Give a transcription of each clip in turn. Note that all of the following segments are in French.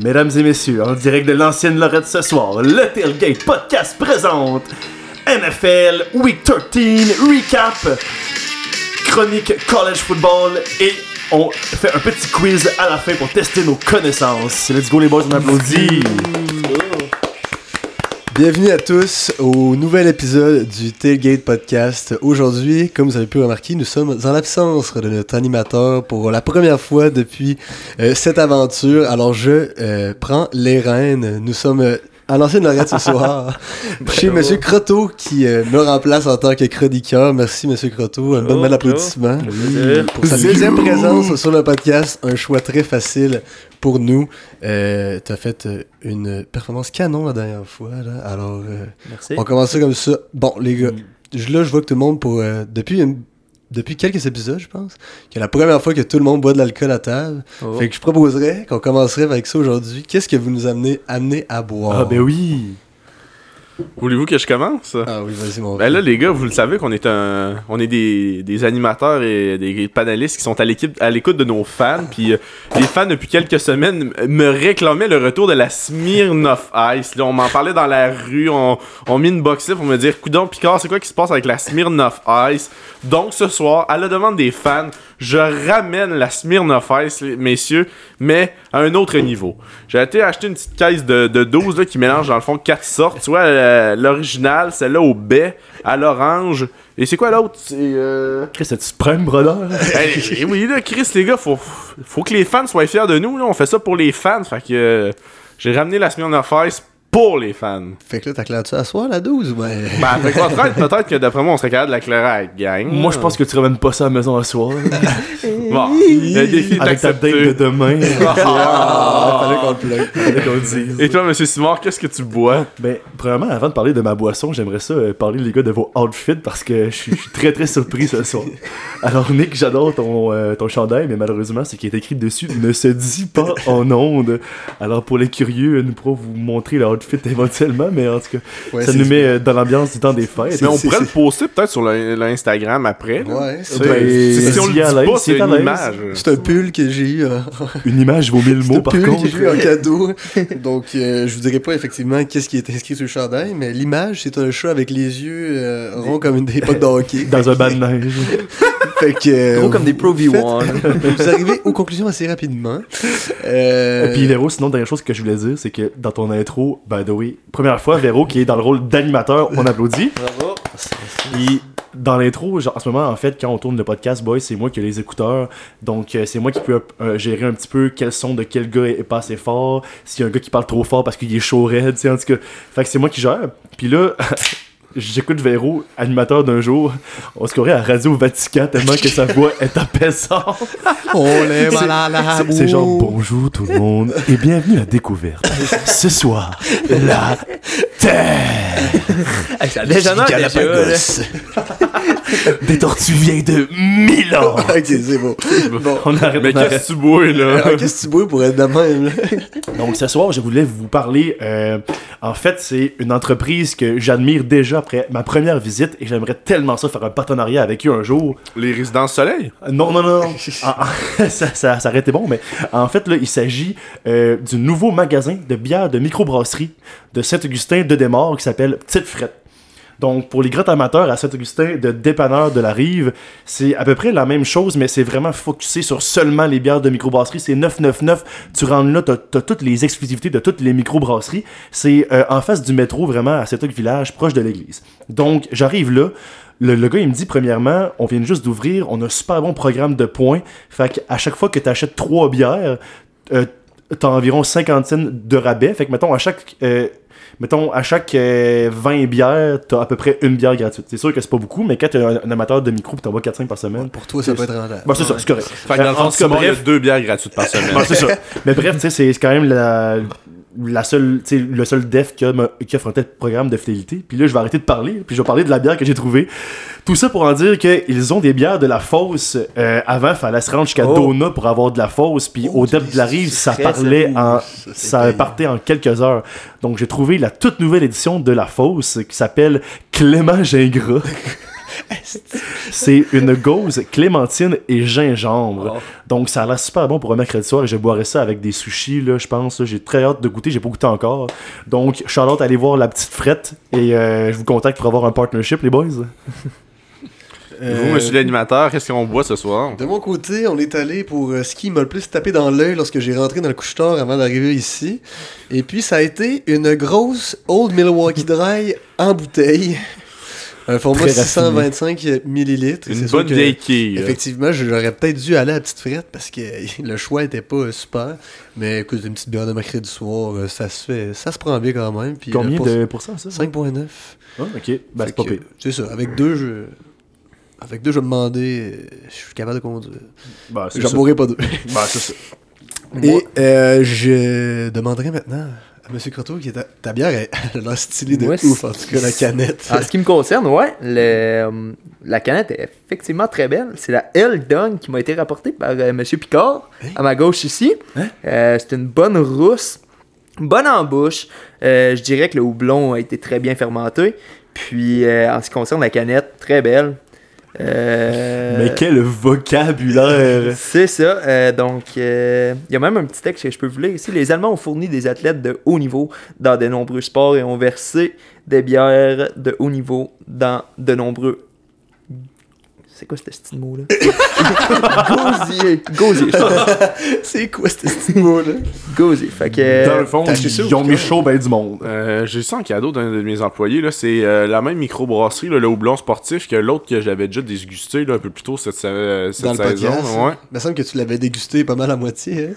Mesdames et messieurs, en direct de l'ancienne Lorette ce soir, le Tailgate Podcast présente NFL Week 13 Recap, chronique college football et on fait un petit quiz à la fin pour tester nos connaissances. Let's go les boys, on applaudit. Bienvenue à tous au nouvel épisode du Tailgate Podcast. Aujourd'hui, comme vous avez pu remarquer, nous sommes en l'absence de notre animateur pour la première fois depuis euh, cette aventure. Alors je euh, prends les rênes. Nous sommes euh, à l'ancienne Lorette ce soir chez Monsieur Croteau qui euh, me remplace en tant que chroniqueur. Merci Monsieur Croteau. Un bon Oh, applaudissement. Pour sa deuxième présence sur le podcast, un choix très facile pour nous. Euh, T'as fait euh, une performance canon la dernière fois, là. Alors, euh, Merci. on commence ça comme ça. Bon, les gars, je- là, je vois que tout le monde, pour, euh, depuis, une- depuis quelques épisodes, je pense, que la première fois que tout le monde boit de l'alcool à table. Oh. Fait que je proposerais qu'on commencerait avec ça aujourd'hui. Qu'est-ce que vous nous amenez amené à boire? Ah ben oui. Voulez-vous que je commence? Ah oui, vas-y, mon Ben là, les gars, vous le savez qu'on est un, on est des, des animateurs et des panélistes qui sont à l'équipe, à l'écoute de nos fans. Puis euh, les fans depuis quelques semaines me réclamaient le retour de la Smirnoff Ice. Là, on m'en parlait dans la rue, on, on mis une box pour me dire, coudon Picard, c'est quoi qui se passe avec la Smirnoff Ice? Donc ce soir, à la demande des fans, je ramène la Smirnoff Ice, messieurs, mais à un autre niveau. J'ai été acheter une petite caisse de, de 12 là, qui mélange dans le fond quatre sortes. Tu vois, euh, l'original, celle-là au baie, à l'orange. Et c'est quoi l'autre? C'est. Euh... Chris, tu prime, brother? hey, eh oui, là, Chris, les gars, faut, faut que les fans soient fiers de nous. Là. On fait ça pour les fans. Fait que euh, j'ai ramené la Smirnoff Ice pour les fans. Fait que là, t'as clair ça à soir, la 12? Ouais. Ben, votre aide, peut-être que d'après moi, on serait capable de la clairer à la gang. Moi, je pense que tu ramènes pas ça à la maison à soir. Bon, le défi est Avec ta date de demain. Ah, fallait qu'on le qu'on le dise. Et toi, monsieur Simard, qu'est-ce que tu bois? Ben, premièrement, avant de parler de ma boisson, j'aimerais ça euh, parler, les gars, de vos outfits parce que je suis très très surpris ce soir. Alors, Nick, j'adore ton, euh, ton chandail, mais malheureusement, ce qui est écrit dessus ne se dit pas en ondes. Alors, pour les curieux, nous pourrons vous montrer l'outfit éventuellement, mais en tout cas, Ouais, ça nous met euh, dans l'ambiance du temps des fêtes. Mais on pourrait le poster peut-être sur l'Instagram après. là. Ouais, Tu sais, c'est Ben, si, si on le si à dit l'aise, pas, si c'est à une image. c'est un pull que j'ai eu. Une image vaut mille C'est mots, un par pull contre. que j'ai eu en cadeau. Donc, euh, je vous dirai pas effectivement qu'est-ce qui est inscrit sur le chandail, mais l'image, c'est un chat avec les yeux euh, ronds comme une des potes de hockey. Dans un bas de neige. Fait que, euh, Gros comme des Pro vous faites- V1. Vous arrivez aux conclusions assez rapidement. Euh, Et puis Véro, sinon, dernière chose que je voulais dire, c'est que dans ton intro, by the way, première fois, Véro qui est dans le rôle d'animateur, on applaudit. Bravo. Puis dans l'intro, genre, en ce moment, en fait, quand on tourne le podcast, boy, c'est moi qui ai les écouteurs. Donc, euh, c'est moi qui peux euh, gérer un petit peu quel son de quel gars est pas assez fort. S'il y a un gars qui parle trop fort parce qu'il est chaud raide, tu sais, en tout cas. Fait que c'est moi qui gère. Puis là. J'écoute Véro, animateur d'un jour, on se croirait à Radio Vatican tellement que sa voix est apaisante. on est C'est- mal à C'est- C'est genre bonjour tout le monde et bienvenue à Découverte. Ce soir, la Terre Hey, ça dégénère déjà, là. des tortues vieilles de 1000 ans. ok, c'est bon. Bon. On arrête, Mais arrête. qu'est-ce que tu bois, là? Qu'est-ce que tu bois pour être de même? là? Donc ce soir, je voulais vous parler. euh, en fait, c'est une entreprise que j'admire déjà après ma première visite et j'aimerais tellement ça faire un partenariat avec eux un jour. Les résidences soleil? Non, non, non, non. Ah, ah, ça, ça, ça aurait été bon, mais en fait, là, il s'agit euh, du nouveau magasin de bière de microbrasserie de Saint-Augustin de Desmaures qui s'appelle Petite Frette. Donc, pour les grands amateurs à Saint-Augustin de dépanneur de la rive, c'est à peu près la même chose, mais c'est vraiment focusé sur seulement les bières de microbrasserie. C'est 999. Tu rentres là, t'as as toutes les exclusivités de toutes les microbrasseries. C'est euh, en face du métro, vraiment, à Saint-Aug Village, proche de l'église. Donc, j'arrive là. Le, gars, il me dit, premièrement, on vient juste d'ouvrir, on a un super bon programme de points. Fait qu'à chaque fois que tu achètes trois bières, euh, t'as environ 50 cents de rabais. Fait que, mettons, à chaque, euh, mettons, à chaque euh, 20 bières, t'as à peu près une bière gratuite. C'est sûr que c'est pas beaucoup, mais quand t'es un, un amateur de micro pis t'en bois 4-5 par semaine, Pour toi, ça peut être rentable. bah, c'est ça, c'est correct. Fait que dans le En fond, il y a deux bières gratuites par semaine. Bon, c'est ça. Mais bref, tu sais, c'est c'est quand même la, la seule, tu sais, le seul def qui, offre un tel programme de fidélité. Puis là, je vais arrêter de parler, puis je vais parler de la bière que j'ai trouvée. Tout ça pour en dire qu'ils ont des bières de la fosse. Euh, avant, fallait se rendre jusqu'à Oh. Dona pour avoir de la fosse. Puis Oh, au depth de la rive, ça parlait en. Ça partait en quelques heures. Donc j'ai trouvé la toute nouvelle édition de la fosse qui s'appelle Clément Gingras. C'est une gauze, clémentine et gingembre. Oh. Donc ça a l'air super bon pour un mercredi soir et je boirais ça avec des sushis, là, je pense. J'ai très hâte de goûter, j'ai pas goûté encore. Donc, Charlotte, allez voir la petite frette et euh, je vous contacte pour avoir un partnership, les boys. Euh, Vous, monsieur l'animateur, qu'est-ce qu'on boit ce soir? De mon côté, on est allé pour euh, ce qui m'a le plus tapé dans l'œil lorsque j'ai rentré dans le couche-tard avant d'arriver ici. Et puis, ça a été une grosse Old Milwaukee Dry en bouteille. Un format Très raffiné. 625 millilitres. Une bonne vieille quille. Effectivement, j'aurais peut-être dû aller à la petite frette parce que le choix était pas super. Mais écoute, une petite bière de mercredi soir, euh, ça se fait, ça se prend bien quand même. Puis, Combien euh, pour- de pourcents, ça? 5.9. Ah, ok, ben, c'est pas pire. C'est ça. Avec deux, je. Avec deux, je me demander. euh, Je suis capable de conduire. Ben, c'est J'en ça. bourrai pas deux. Ben, c'est ça. Et euh, je demanderai maintenant à M. Croteau qui est ta, bière, elle, elle a l'air stylée de Moi, ouf, en tout cas, la canette. En ce qui me concerne, ouais, le, euh, la canette est effectivement très belle. C'est la Eldon qui m'a été rapportée par euh, M. Picard, à ma gauche ici. Hein? Euh, c'est une bonne rousse, bonne en bouche. Euh, je dirais que le houblon a été très bien fermenté. Puis, en ce qui concerne la canette, très belle. Euh, Mais quel vocabulaire! C'est ça. euh, donc, euh, il y a même un petit texte que je peux vous lire ici. Les Allemands ont fourni des athlètes de haut niveau dans de nombreux sports et ont versé des bières de haut niveau dans de nombreux. C'est quoi ce petit mot-là? Gosier. Gosier, pense. C'est quoi ce petit mot-là? Gosier. Fait que. Dans le fond, acheté ça ils ou ont mis chaud ben du monde. Euh, j'ai ça en cadeau d'un de mes employés. là. C'est euh, la même microbrasserie, là, le houblon sportif, que l'autre que j'avais déjà dégusté là, un peu plus tôt cette, euh, cette Dans saison. podcast. Ouais. Il me semble que tu l'avais dégusté pas mal à moitié. Hein?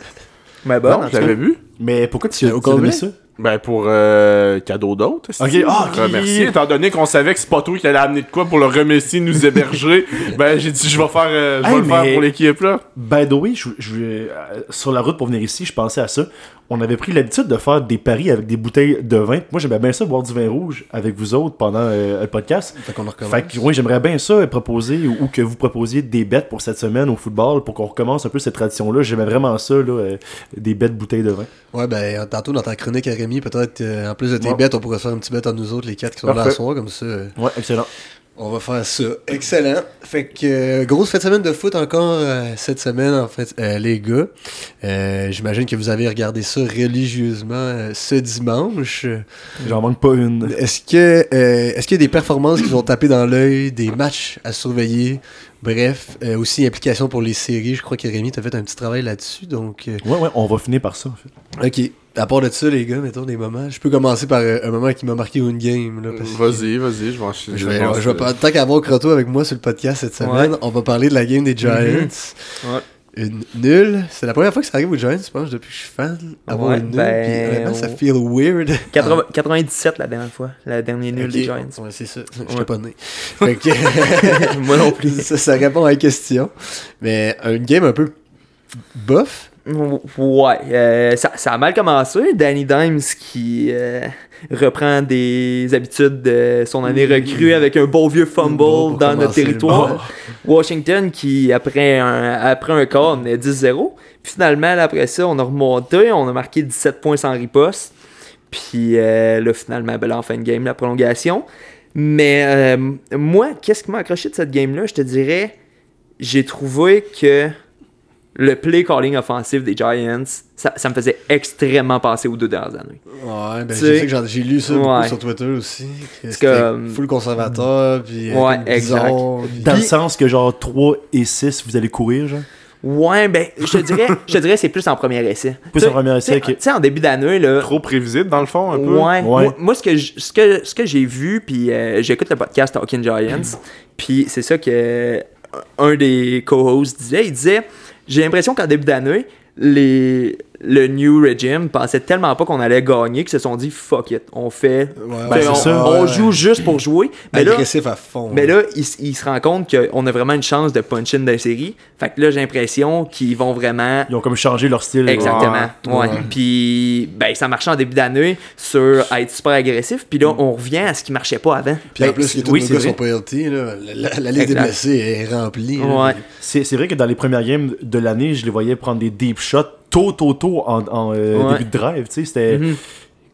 Mais bon, non, je l'avais vu. Mais pourquoi tu as complet? donné ça? Ben, pour euh, cadeau d'autre. Ok, ah, ok. Remercier, étant donné qu'on savait que c'est pas toi qui allait amener de quoi pour le remercier, nous héberger. ben, j'ai dit, je vais faire, euh, je vais Hey, le faire pour l'équipe, là. By the way, je, je- euh, sur la route pour venir ici, je pensais à ça. On avait pris l'habitude de faire des paris avec des bouteilles de vin. Moi, j'aimais bien ça, boire du vin rouge avec vous autres pendant euh, le podcast. Fait qu'on recommence. Fait que, oui, j'aimerais bien ça euh, proposer ou, ou que vous proposiez des bêtes pour cette semaine au football pour qu'on recommence un peu cette tradition-là. J'aimais vraiment ça, là, euh, des bêtes bouteilles de vin. Ouais, ben, tantôt dans ta chronique Rémi, peut-être, euh, en plus de tes Ouais. bêtes, on pourrait faire un petit bête à nous autres, les quatre qui sont là Parfait. soir, comme ça. euh, Ouais, excellent. On va faire ça. Excellent. Fait que euh, grosse fête de semaine de foot encore euh, cette semaine, en fait, euh, les gars. Euh, J'imagine que vous avez regardé ça religieusement euh, ce dimanche. J'en manque pas une. Est-ce que euh, est-ce qu'il y a des performances qui vous ont tapé dans l'œil, des matchs à surveiller? Bref, euh, aussi implication pour les séries. Je crois que Rémi t'a fait un petit travail là-dessus. Donc, euh, Ouais, ouais, on va finir par ça, en fait. ok. À part de ça, les gars, mettons des moments. Je peux commencer par euh, un moment qui m'a marqué une game. Vas-y, vas-y, je vais enchaîner. Je vais, pense je vais que- pas- tant qu'avoir Croto avec moi sur le podcast cette semaine, on va parler de la game des Giants. Ouais. Une nulle. C'est la première fois que ça arrive aux Giants, je pense, depuis que je suis fan. Avoir Ouais, une nulle. ben, puis honnêtement, ça on- feel weird. 80 97 la dernière fois. La dernière nulle des Giants. Ouais, c'est ça. Je Ouais. pas né. Fait que- Moi non plus. ça, ça répond à la question. Mais une game un peu bof. Ouais, euh, ça, ça a mal commencé. Danny Dimes qui euh, reprend des habitudes de son année recrue avec un beau vieux fumble Bon, dans notre territoire. Washington qui, après un, après un quart, menait 10-0. Puis finalement, après ça, on a remonté, on a marqué 17 points sans riposte. Puis euh, là, finalement, ben là, en fin de game, la prolongation. Mais euh, moi, qu'est-ce qui m'a accroché de cette game-là? Je te dirais, j'ai trouvé que le play calling offensif des Giants, ça, ça me faisait extrêmement penser aux deux dernières années. Ouais, ben Tu je sais- sais que j'ai lu ça beaucoup sur Twitter aussi. C'était comme- full conservateur. Puis, euh, Ouais, exact. bizarre, puis- Dans le sens que, genre, 3 et 6, vous allez courir, genre? Ouais, ben, je te dirais, je te dirais c'est plus en premier essai. Plus en premier essai, tu sais- ok. Tu sais, en début d'année, là. Trop prévisible, dans le fond, un peu. Ouais. Ouais. Moi, moi, ce que j- ce que ce que j'ai vu puis euh, j'écoute le podcast Talking Giants puis c'est ça que euh, un des co-hosts disait, il disait j'ai l'impression qu'en début d'année les le new regime pensait tellement pas qu'on allait gagner qu'ils se sont dit fuck it, on fait Ouais, Ben, on, ça. on Ouais. joue juste pour jouer. Mais là, agressif à fond. mais là, il, s- il se rend compte qu'on a vraiment une chance de punch-in dans la série. Fait que là, j'ai l'impression qu'ils vont vraiment Ils ont comme changé leur style. Exactement. Ouais. Ouais. Ouais. Puis ben ça marchait en début d'année sur être super agressif. Puis là on revient à ce qui marchait pas avant. Puis en Ben, plus, les tous oui, nos gars vrai. sont pas healthy, là. La, la- la liste des blessés est remplie. là. Ouais. C'est vrai que dans les premières games de l'année, je les voyais prendre des deep shots tôt, tôt, tôt en, en, euh, Ouais. début de drive. Tu sais, c'était. Mhm.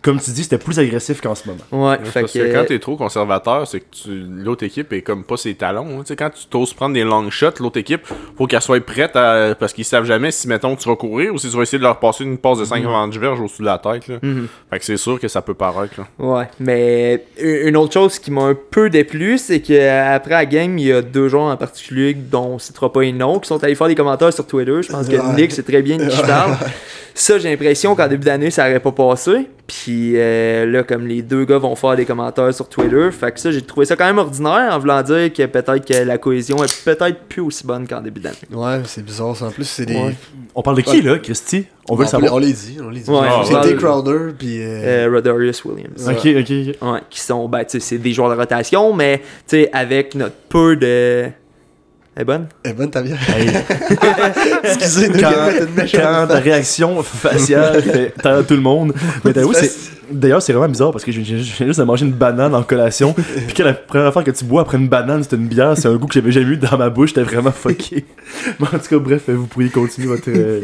Comme tu dis, c'était plus agressif qu'en ce moment. Ouais, Ouais, fait parce que. que quand t'es trop conservateur, c'est que tu- l'autre équipe est comme pas ses talons. hein. Tu sais, quand tu t'oses prendre des long shots, l'autre équipe, faut qu'elle soit prête à- parce qu'ils savent jamais si, mettons, tu vas courir ou si tu vas essayer de leur passer une passe de 50 verges au-dessus de la tête. Là. Mhm. Fait que c'est sûr que ça peut paraître. Là. Ouais, mais une autre chose qui m'a un peu déplu, c'est qu'après la game, il y a deux joueurs en particulier dont on citera pas les noms, qui sont allés faire des commentaires sur Twitter. Je pense que. Nick sait très bien de qui parle. Ça, j'ai l'impression qu'en début d'année, ça aurait pas passé. Puis euh, là, comme les deux gars vont faire des commentaires sur Twitter, fait que ça, j'ai trouvé ça quand même ordinaire en voulant dire que peut-être que la cohésion est peut-être plus aussi bonne qu'en début d'année. Ouais, c'est bizarre ça. En plus, c'est des. Ouais. On parle de qui, là, Christy? On veut le savoir. on les dit, on les dit. Ouais, on c'est Tay Crowder, puis. euh, Euh, Rodarius Williams. Ok, ok, ok. Ouais, qui sont, ben, tu sais, c'est des joueurs de rotation, mais, tu sais, avec notre peu de. Elle est bonne? Eh ben, t'as bien. Hey, Excusez, nous, quand, t'as une méchante quand ta réaction faciale fait taire tout le monde. Mais. D'ailleurs, c'est vraiment bizarre parce que je je- je viens juste de manger une banane en collation. Puis que la première affaire que tu bois après une banane, c'est une bière. C'est un goût que j'avais jamais eu dans ma bouche. J'étais vraiment fucké. Mais en tout cas, bref, vous pourriez continuer votre. euh,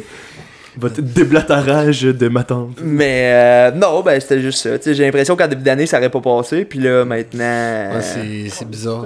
votre déblatarage de ma tante. Mais, euh, non, ben, c'était juste ça. J'ai l'impression qu'en début d'année, ça aurait pas passé, puis là, maintenant. euh, Ouais, c'est- c'est bizarre.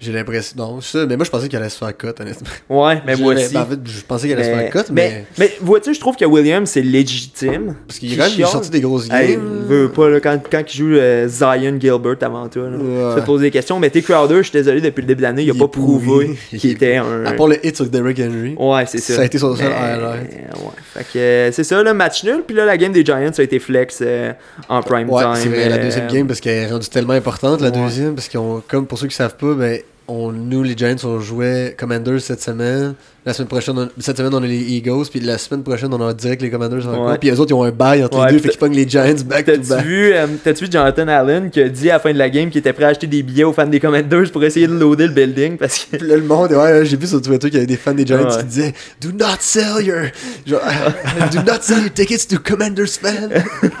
J'ai l'impression. Non, ça, mais moi je pensais qu'elle allait se faire cut, honnêtement. ouais, mais moi Je- aussi. ben, en fait, je pensais qu'elle allait se faire cut, mais. mais, mais vois-tu, je trouve que Williams, c'est légitime. Parce qu'il est quand même chiale. sorti des grosses games. Hey, veut pas, là, quand, quand il joue euh, Zion Gilbert avant toi, là. Ouais. Tu te poses des questions, mais T. Crowder, je suis désolé, depuis le début de l'année, il a Il pas est prouvé Il qu'il est- était un. À part le hit sur Derrick Henry. Ouais, c'est ça. Ça a été son seul highlight. Ouais. Fait que euh, c'est ça, le match nul. Puis là, la game des Giants a été flex euh, en prime Ouais, time. c'est vrai, la euh, deuxième game, parce qu'elle est rendue tellement importante, la Ouais. deuxième, parce qu'on, comme pour ceux qui savent pas, ben, on, nous, les Giants, on jouait Commanders cette semaine. La semaine prochaine, on- cette semaine, on a les Eagles, puis la semaine prochaine, on a direct les Commanders. Ouais. Puis les autres, ils ont un bail entre Ouais, les deux, fait qu'ils pognent les Giants back to back. vu, euh, t'as-tu vu Jonathan Allen qui a dit à la fin de la game qu'il était prêt à acheter des billets aux fans des Commanders pour essayer de loader le building parce que. Puis là, le monde, ouais, j'ai vu sur Twitter qu'il y avait des fans des Giants Ouais. qui disaient Do not sell your. Genre, Do not sell your tickets to Commanders fans.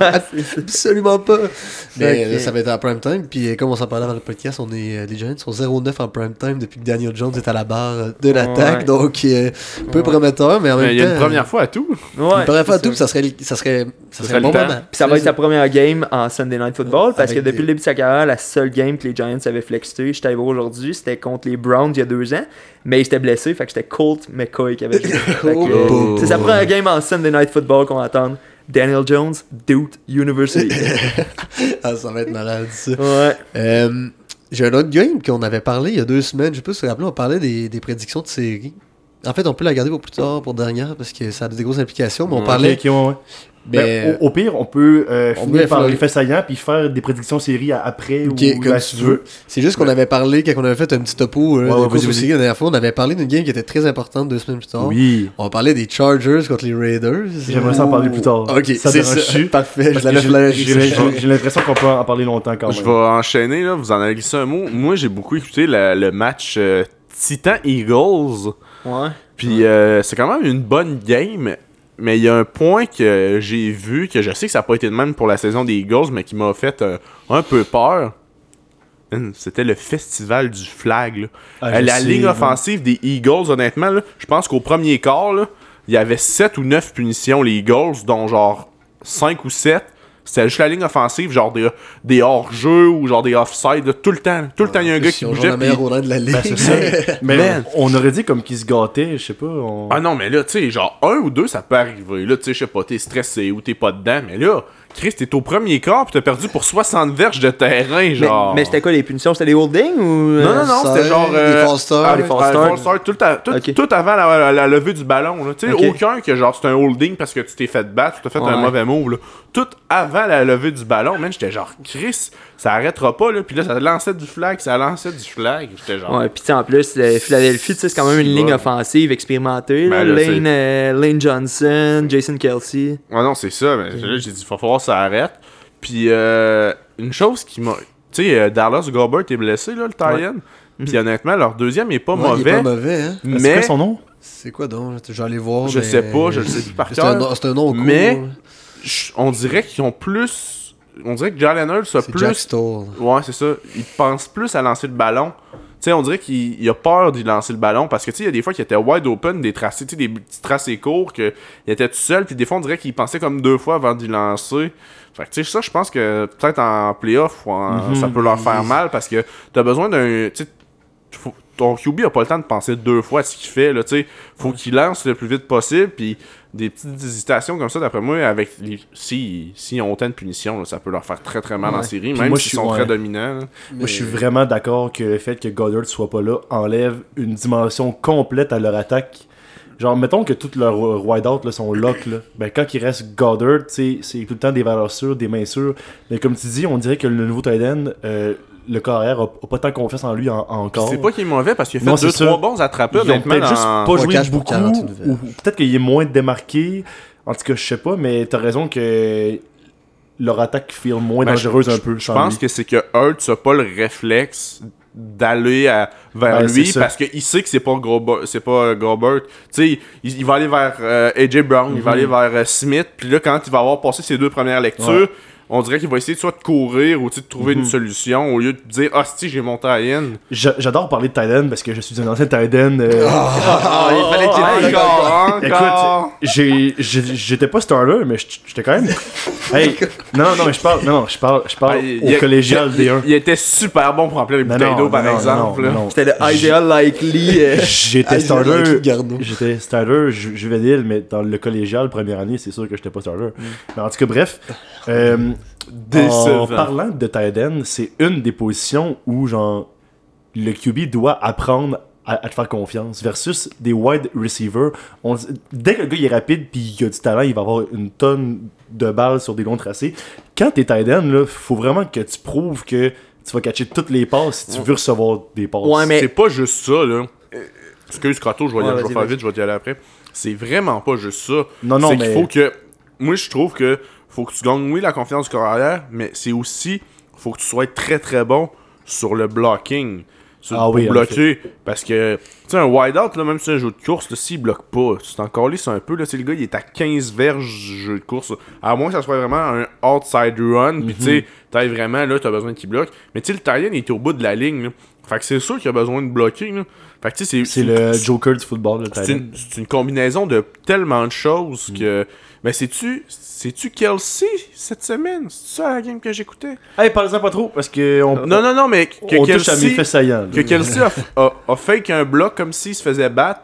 Absolument pas. Mais là, ça va être en prime time. Puis euh, comme on s'en parlait dans le podcast, on est, euh, les Giants sont 0-9 en prime time depuis que Daniel Jones est à la barre euh, de l'attaque. Ouais. Euh, peu Ouais. prometteur, mais en même Mais il y a une temps, première fois à tout. Ouais, Une première fois à tout, ça. puis ça serait, ça serait, ça Ça serait bon le temps. moment. Puis ça va être sa première game en Sunday Night Football parce Avec que depuis des- le début de sa carrière, la seule game que les Giants avaient flexé, allé voir aujourd'hui, c'était contre les Browns il y a deux ans. Mais il était blessé, fait que c'était Colt McCoy qui avait joué. Oh, c'est sa première game en Sunday Night Football qu'on va attendre. Daniel Jones, Duke University. Ah, ça va être malade, ça. ouais. Euh, J'ai un autre game qu'on avait parlé il y a deux semaines. Je sais pas si vous vous rappelez, on parlait des, des prédictions de série. En fait, on peut la garder pour plus tard, pour dernière, parce que ça a des grosses implications. Mais on parlait. Ok, ok, ouais, ouais. Ben, mais- au, au pire, on peut euh, on finir peut par faire- les faits saillants puis faire des prédictions séries après Ok, ou comme là, tu veux. C'est juste qu'on avait parlé, quand on avait fait un petit topo euh, Ouais, de la dernière fois, on avait parlé d'une game qui était très importante deux semaines plus tard. Oui. On parlait des Chargers contre les Raiders. J'aimerais ça en parler plus tard. Ok, Ça c'est ça. Parfait, je J'ai l'impression qu'on peut en parler longtemps quand Je même. vais enchaîner, là, vous en avez glissé un mot. Moi, j'ai beaucoup écouté la- le match euh, Titan-Eagles. Ouais. Puis euh, c'est quand même une bonne game. Mais il y a un point que j'ai vu, que je sais que ça n'a pas été de même pour la saison des Eagles, mais qui m'a fait euh, un peu peur. C'était le festival du flag. là. Ah, Euh, la sais, ligne ouais. offensive des Eagles, honnêtement, là, je pense qu'au premier quart, il y avait 7 ou 9 punitions, les Eagles, dont genre 5 ou 7. C'était juste la ligne offensive, genre des, des hors-jeux ou genre des offside, là, tout le temps. Tout le temps, il y a un gars qui bougeait. la puis- meilleure O-line de la ligue. Ben, c'est ça. Mais Man. on aurait dit comme qu'ils se gâtaient, je sais pas. on- Ah non, mais là, tu sais, genre, un ou deux, ça peut arriver. Là, tu sais, je sais pas, t'es stressé ou t'es pas dedans. Mais là, Chris, t'es au premier quart pis t'as perdu pour 60 verges de terrain, Mais, genre. mais c'était quoi les punitions? C'était des holdings ou. euh, Non, non, non, c'était genre. Des euh, false ah, les les false tout, à- tout, tout avant la, la- la levée du ballon. là. Tu sais, aucun que genre c'est un holding parce que tu t'es fait battre, tu t'as fait un mauvais move. Là. Tout avant la levée du ballon, man, j'étais genre, Chris, ça arrêtera pas. Là. Puis là, ça lançait du flag, ça lançait du flag. J'étais genre. Ouais, puis tu sais, en plus, Philadelphie, tu sais, c'est quand même une ligne offensive expérimentée. là. Ben là, Lane, euh, Lane Johnson, Jason Kelsey. Ouais, non, c'est ça. Mais là, j'ai dit, faut falloir ça arrête. Puis, euh, une chose qui m'a. Tu sais, euh, Dallas Gobert est blessé, là, le Tyen. Puis, honnêtement, leur deuxième est pas Ouais, il est mauvais. pas mauvais, hein. C'est mais quoi son nom? C'est quoi donc? Aller voir. Je mais- sais pas, je le sais plus par C'est un, cœur. nom- c'est un nom court. Mais- je- on dirait qu'ils ont plus. On dirait que Jalen Hurts a C'est plus. Jack Stoll. Ouais, c'est ça. Il pense plus à lancer le ballon. Sais, on dirait qu'il il a peur d'y lancer le ballon parce que, tu sais, il y a des fois qu'il était wide open, des tracés, tu sais, des petits tracés courts, qu'il était tout seul, puis des fois, on dirait qu'il pensait comme deux fois avant d'y lancer. Fait que, tu sais, ça, je pense que peut-être en playoff, Mhm. ça peut leur faire mal parce que t'as besoin d'un. Tu ton QB a pas le temps de penser deux fois à ce qu'il fait, là, tu sais. Faut qu'il lance le plus vite possible, puis des petites hésitations comme ça, d'après moi, avec les. Si, si on autant de punitions, là, ça peut leur faire très très mal en Ouais. série, Puis même s'ils sont ouais. très dominants. Moi, je suis vraiment d'accord que le fait que Goddard soit pas là enlève une dimension complète à leur attaque. Genre, mettons que tous leurs wideouts là, sont lock, là. Ben, quand il reste Goddard, c'est tout le temps des valeurs sûres, des mains sûres. Mais comme tu dis, on dirait que le nouveau tight end, euh, le carrière a, a pas tant confiance en lui en- encore. C'est pas qu'il est mauvais parce qu'il a fait Non, deux, trois bons ont honnêtement. peut-être juste pas joué beaucoup, 41 ou peut-être qu'il est moins démarqué. En tout cas, je sais pas, mais t'as raison que leur attaque feel moins Ben, dangereuse je- un peu. Je pense que c'est que Hurts a pas le réflexe d'aller vers lui parce qu'il sait que c'est pas Gobert, c'est pas. Tu sais, il, il va aller vers euh, AJ Brown, il va Mhm. aller vers euh, Smith, puis là quand il va avoir passé ses deux premières lectures, Ouais. On dirait qu'il va essayer soit de courir ou de trouver Mhm. une solution au lieu de dire ah si j'ai mon tie-in. J'a- J'adore parler de end parce que je suis un ancien end. euh, Ah, il fallait qu'il Encore, encore. Écoute, j'étais pas starter, mais j'étais quand même. hey, non, non, non, mais je parle, non, non, je parle, je parle Ah, il- au collégial il, D1. il était super bon pour remplir les bouteilles d'eau par non, exemple. C'était le ideal likely. euh, J'étais Ah, starter. J'étais starter ju- juvénile, mais dans le collégial, première année, c'est sûr que j'étais pas starter. Mais en tout cas, bref. euh, Décevant. en parlant de tight end, c'est une des positions où, genre, le QB doit apprendre à, à te faire confiance. Versus des wide receivers. On, dès que le gars il est rapide puis il a du talent, il va avoir une tonne de balles sur des longs tracés. Quand t'es tight end, là, faut vraiment que tu prouves que tu vas catcher toutes les passes si tu veux recevoir des passes. Ouais, mais- C'est pas juste ça, là. Excuse, Crato, je vais, Ouais, faire vite, je vais y aller après. C'est vraiment pas juste ça. Non, non, c'est mais- qu'il faut que. Moi, je trouve que faut que tu gagnes, oui, la confiance du carrière, mais c'est aussi. faut que tu sois très très bon sur le blocking. Sur, Ah pour oui, en bloquer. Parce que, tu sais, un wide-out, là, même si c'est un jeu de course, là, s'il bloque pas, tu t'en calisses un peu. Là, c'est le gars, il est à 15 verges du jeu de course. À moins que ça soit vraiment un outside run, puis tu sais, t'ailles vraiment, là, t'as besoin qu'il bloque. Mais tu sais, le Tyen, il est au bout de la ligne. là. Fait que c'est sûr qu'il a besoin de bloquer. Là. Fait que tu sais, C'est c'est le Joker du football, le c'est une, c'est une combinaison de tellement de choses que. Mais c'est-tu. C'est-tu Kelsey cette semaine? C'est ça la game que j'écoutais? Hey, parlez-en pas trop, parce que on, Non, non, non, mais que on touche à Kelsey, saillants. que Kelsey a, a, a fake un bloc comme s'il se faisait battre.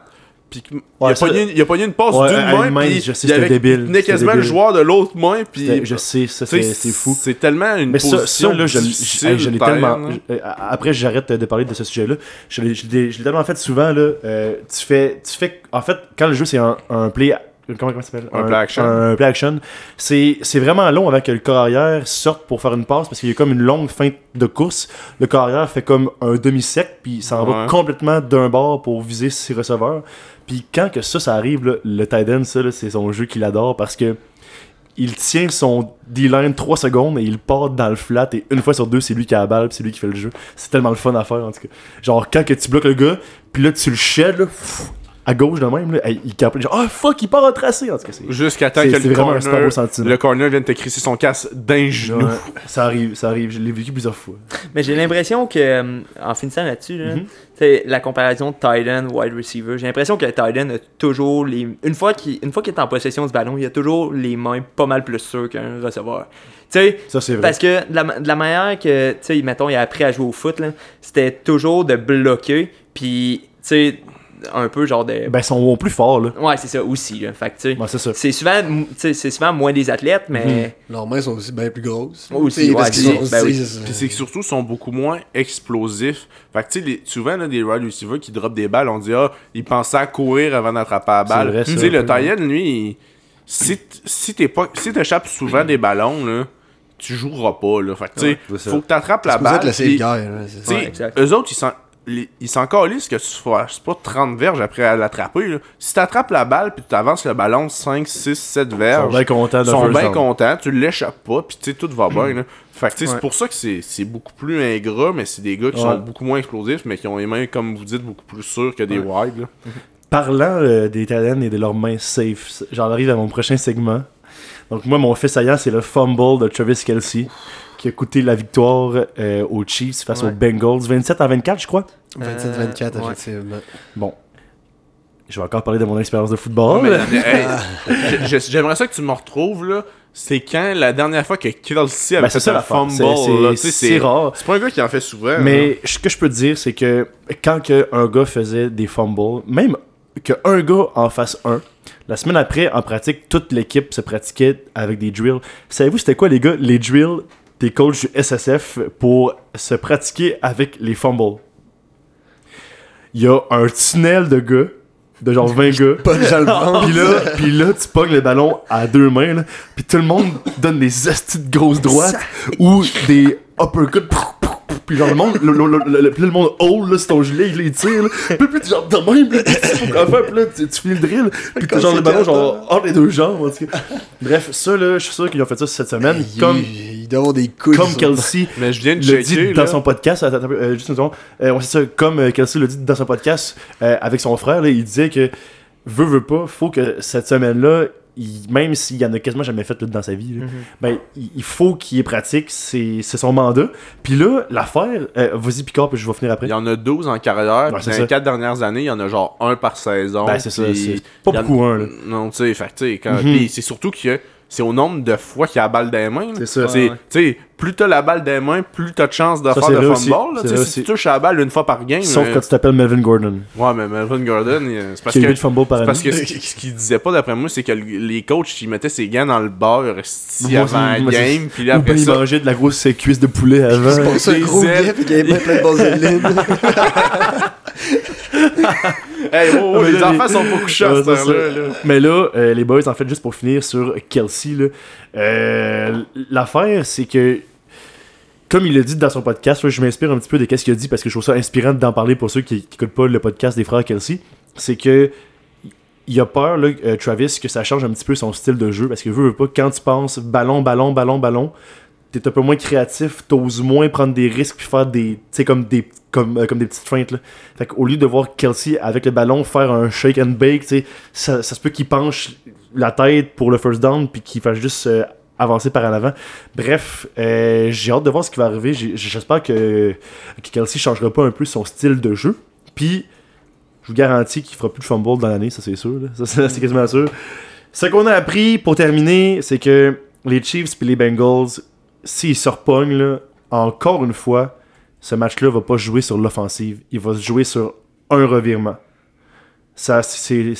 Puis Ouais, a ça- pogné, une- il a pogné une passe Ouais, d'une main. main, puis je sais, c'était débile, Il tenait quasiment le joueur de l'autre main. Puis, Je sais, ça c'est fou. C'est tellement une Mais ça, position ça là, je, l'ai tellement. je- euh, après, j'arrête de parler de ce sujet-là. Je l'ai tellement fait souvent, là. euh, tu fais. Tu fais. En fait, quand le jeu, c'est un, un play. Comment, comment ça s'appelle? Un play action. Un play action. C'est c'est vraiment long avant que le corps arrière sorte pour faire une passe parce qu'il y a comme une longue feinte de course. Le corps arrière fait comme un demi-sec, puis s'en va complètement d'un bord pour viser ses receveurs. Puis quand que ça, ça arrive, là, le tight end, ça, là, c'est son jeu qu'il adore parce que il tient son D-line 3 secondes et il part dans le flat et une fois sur deux, c'est lui qui a la balle puis c'est lui qui fait le jeu. C'est tellement le fun à faire en tout cas. Genre quand que tu bloques le gars, puis là tu le sheds là, pff, à gauche de même, là, il capote genre ah fuck, il part en tracé en tout cas. c'est- Jusqu'à temps que le vraiment un super beau corner, sentiment. le corner vienne te crisser son casse d'un genou. Ouais, ça arrive, ça arrive, je l'ai vécu plusieurs fois. Mais j'ai l'impression que, euh, en finissant là-dessus, là, tu sais, la comparaison de tight end, wide receiver, j'ai l'impression que end a toujours les. Une fois qu'il une fois qu'il est en possession du ballon, il a toujours les mains pas mal plus sûres qu'un receveur. Tu sais, Ça c'est vrai. parce que de la, de la manière que, tu sais, mettons, il a appris à jouer au foot, c'était toujours de bloquer, puis, tu sais, un peu genre de. Ben ils sont plus forts là. Ouais, c'est ça aussi, là. Fait que, tu sais, Ouais, c'est ça. c'est souvent, tu c'est souvent moins des athlètes, mais. Leurs mains sont aussi bien plus grosses. Aussi, Tu ouais, qu'ils c'est- sont- ben oui. tu Puis c'est que surtout, ils sont beaucoup moins explosifs. Fait que, tu sais, souvent, là, des wide receivers qui drop des balles, on dit, ah, ils pensaient à courir avant d'attraper la balle. vrai, tu sais, le tie lui, il- si, t'es pas, si t'échappes souvent des ballons, là, tu joueras pas, là. Fait que, tu ça. faut que t'attrapes C'est la supposé balle. être le safe puis- guy, là, c'est tu ça. sais, Ouais, eux autres, ils s'en, les- ils s'en calissent que tu fasses pas 30 verges après à l'attraper. Si t'attrapes la balle puis tu avances le ballon 5, 6, 7 Ils sont verges, bien contents ils sont bien down. contents, tu l'échappes pas, puis tu sais, tout va bien. Là. Fait que tu sais, Ouais. c'est pour ça que c'est beaucoup plus ingrat, mais c'est des gars qui Ouais. sont beaucoup moins explosifs, mais qui ont les mains, comme vous dites, beaucoup plus sûres que des wide. Là. Parlant euh, des talents et de leurs mains safe, j'en arrive à mon prochain segment. Donc moi, mon fait saillant, c'est le fumble de Travis Kelsey. Qui a coûté la victoire euh, aux Chiefs face Ouais. aux Bengals. 27 à 24, je crois. 27-24, Euh, ouais. effectivement. Bon. Je vais encore parler de mon expérience de football. Ouais, hey, J'aimerais ça que tu me retrouves, là. C'est quand la dernière fois que Kelsey avait Ben, c'est fait ça un fumble, c'est rare. C'est pas un gars qui en fait souvent. Mais ce que je peux te dire, c'est que quand que un gars faisait des fumbles, même qu'un gars en fasse un, la semaine après, en pratique, toute l'équipe se pratiquait avec des drills. Savez-vous c'était quoi, les gars, les drills des coachs du SSF pour se pratiquer avec les fumbles? Il y a un tunnel de gars, de genre 20 gars. Pas. Puis là, puis là, tu pognes le ballon à deux mains, là, puis tout le monde donne des astis de grosses droites ou des uppercuts. Puis genre le monde, le, le, le, le- puis le monde hold là, sur ton gilet, il les tire, là. Puis puis t'es genre de même, là, tu faire, puis là, tu, tu finis le drill, puis t'as genre le ballon genre entre les deux jambes, en tout cas. Bref, ça là, je suis sûr qu'ils ont fait ça cette semaine, Il, comme, il doit avoir des couilles. comme Kelsey Mais je viens de le dit dans là. son podcast, attends, attends, euh, juste une seconde, Euh, ouais, c'est ça, comme euh, Kelsey l'a dit dans son podcast euh, avec son frère, là, il disait que veut, veut pas, faut que cette semaine-là, il- même s'il y en a quasiment jamais fait là, dans sa vie, là, Mhm. ben, il, il faut qu'il ait pratique, c'est son mandat. Puis là, l'affaire, euh, vas-y Picard, puis je vais finir après. Il y en a 12 en carrière. Ouais, puis c'est dans les 4 dernières années, il y en a genre un par saison. Ben, c'est ça, c'est pas beaucoup un, là. Non, tu sais, fait que, tu sais, quand- Mhm. c'est surtout que c'est au nombre de fois qu'il a la balle dans les mains. C'est ça. C'est- Ouais, ouais. Plus t'as la balle les mains, plus t'as de chances de Ça, faire de fumble. Si tu touches à la balle une fois par game. Sauf euh, quand tu t'appelles Melvin Gordon. Ouais, mais Melvin Gordon, il- c'est parce Qui a que. eu de fumble par parce que ce qui- ce qu'il disait pas d'après moi, c'est que le- les coachs ils mettaient ses gants dans le beurre Moi, avant la game, puis là Ou après il ça. mangeait de la grosse cuisse de poulet avant. C'est pour ça un des gros gars, puis qu'il y avait plein de vaseline. Hey, oh, oh, les là, enfants sont pas couchés à là. Mais là, euh, les boys, en fait, juste pour finir sur Kelsey, euh, l'affaire, c'est que, comme il l'a dit dans son podcast, je m'inspire un petit peu de ce qu'il a dit parce que je trouve ça inspirant d'en parler pour ceux qui n'écoutent pas le podcast des frères Kelsey. C'est que il a peur, là, euh, Travis, que ça change un petit peu son style de jeu parce que veut, veut pas, quand tu penses ballon, ballon, ballon, ballon, t'es un peu moins créatif, t'oses moins prendre des risques puis faire des, comme des, comme, euh, comme des petites feintes, là. Fait qu'au lieu de voir Kelsey avec le ballon faire un shake and bake, ça, ça se peut qu'il penche la tête pour le first down puis qu'il fasse juste euh, avancer par en avant. Bref, euh, j'ai hâte de voir ce qui va arriver. J'espère que, que Kelsey changera pas un peu son style de jeu. Puis, je vous garantis qu'il fera plus de fumble dans l'année, ça c'est sûr. Ça, c'est quasiment sûr. Ce qu'on a appris pour terminer, c'est que les Chiefs et les Bengals, s'ils se repognent, encore une fois, ce match-là va pas jouer sur l'offensive. Il va se jouer sur un revirement. Ça, c'est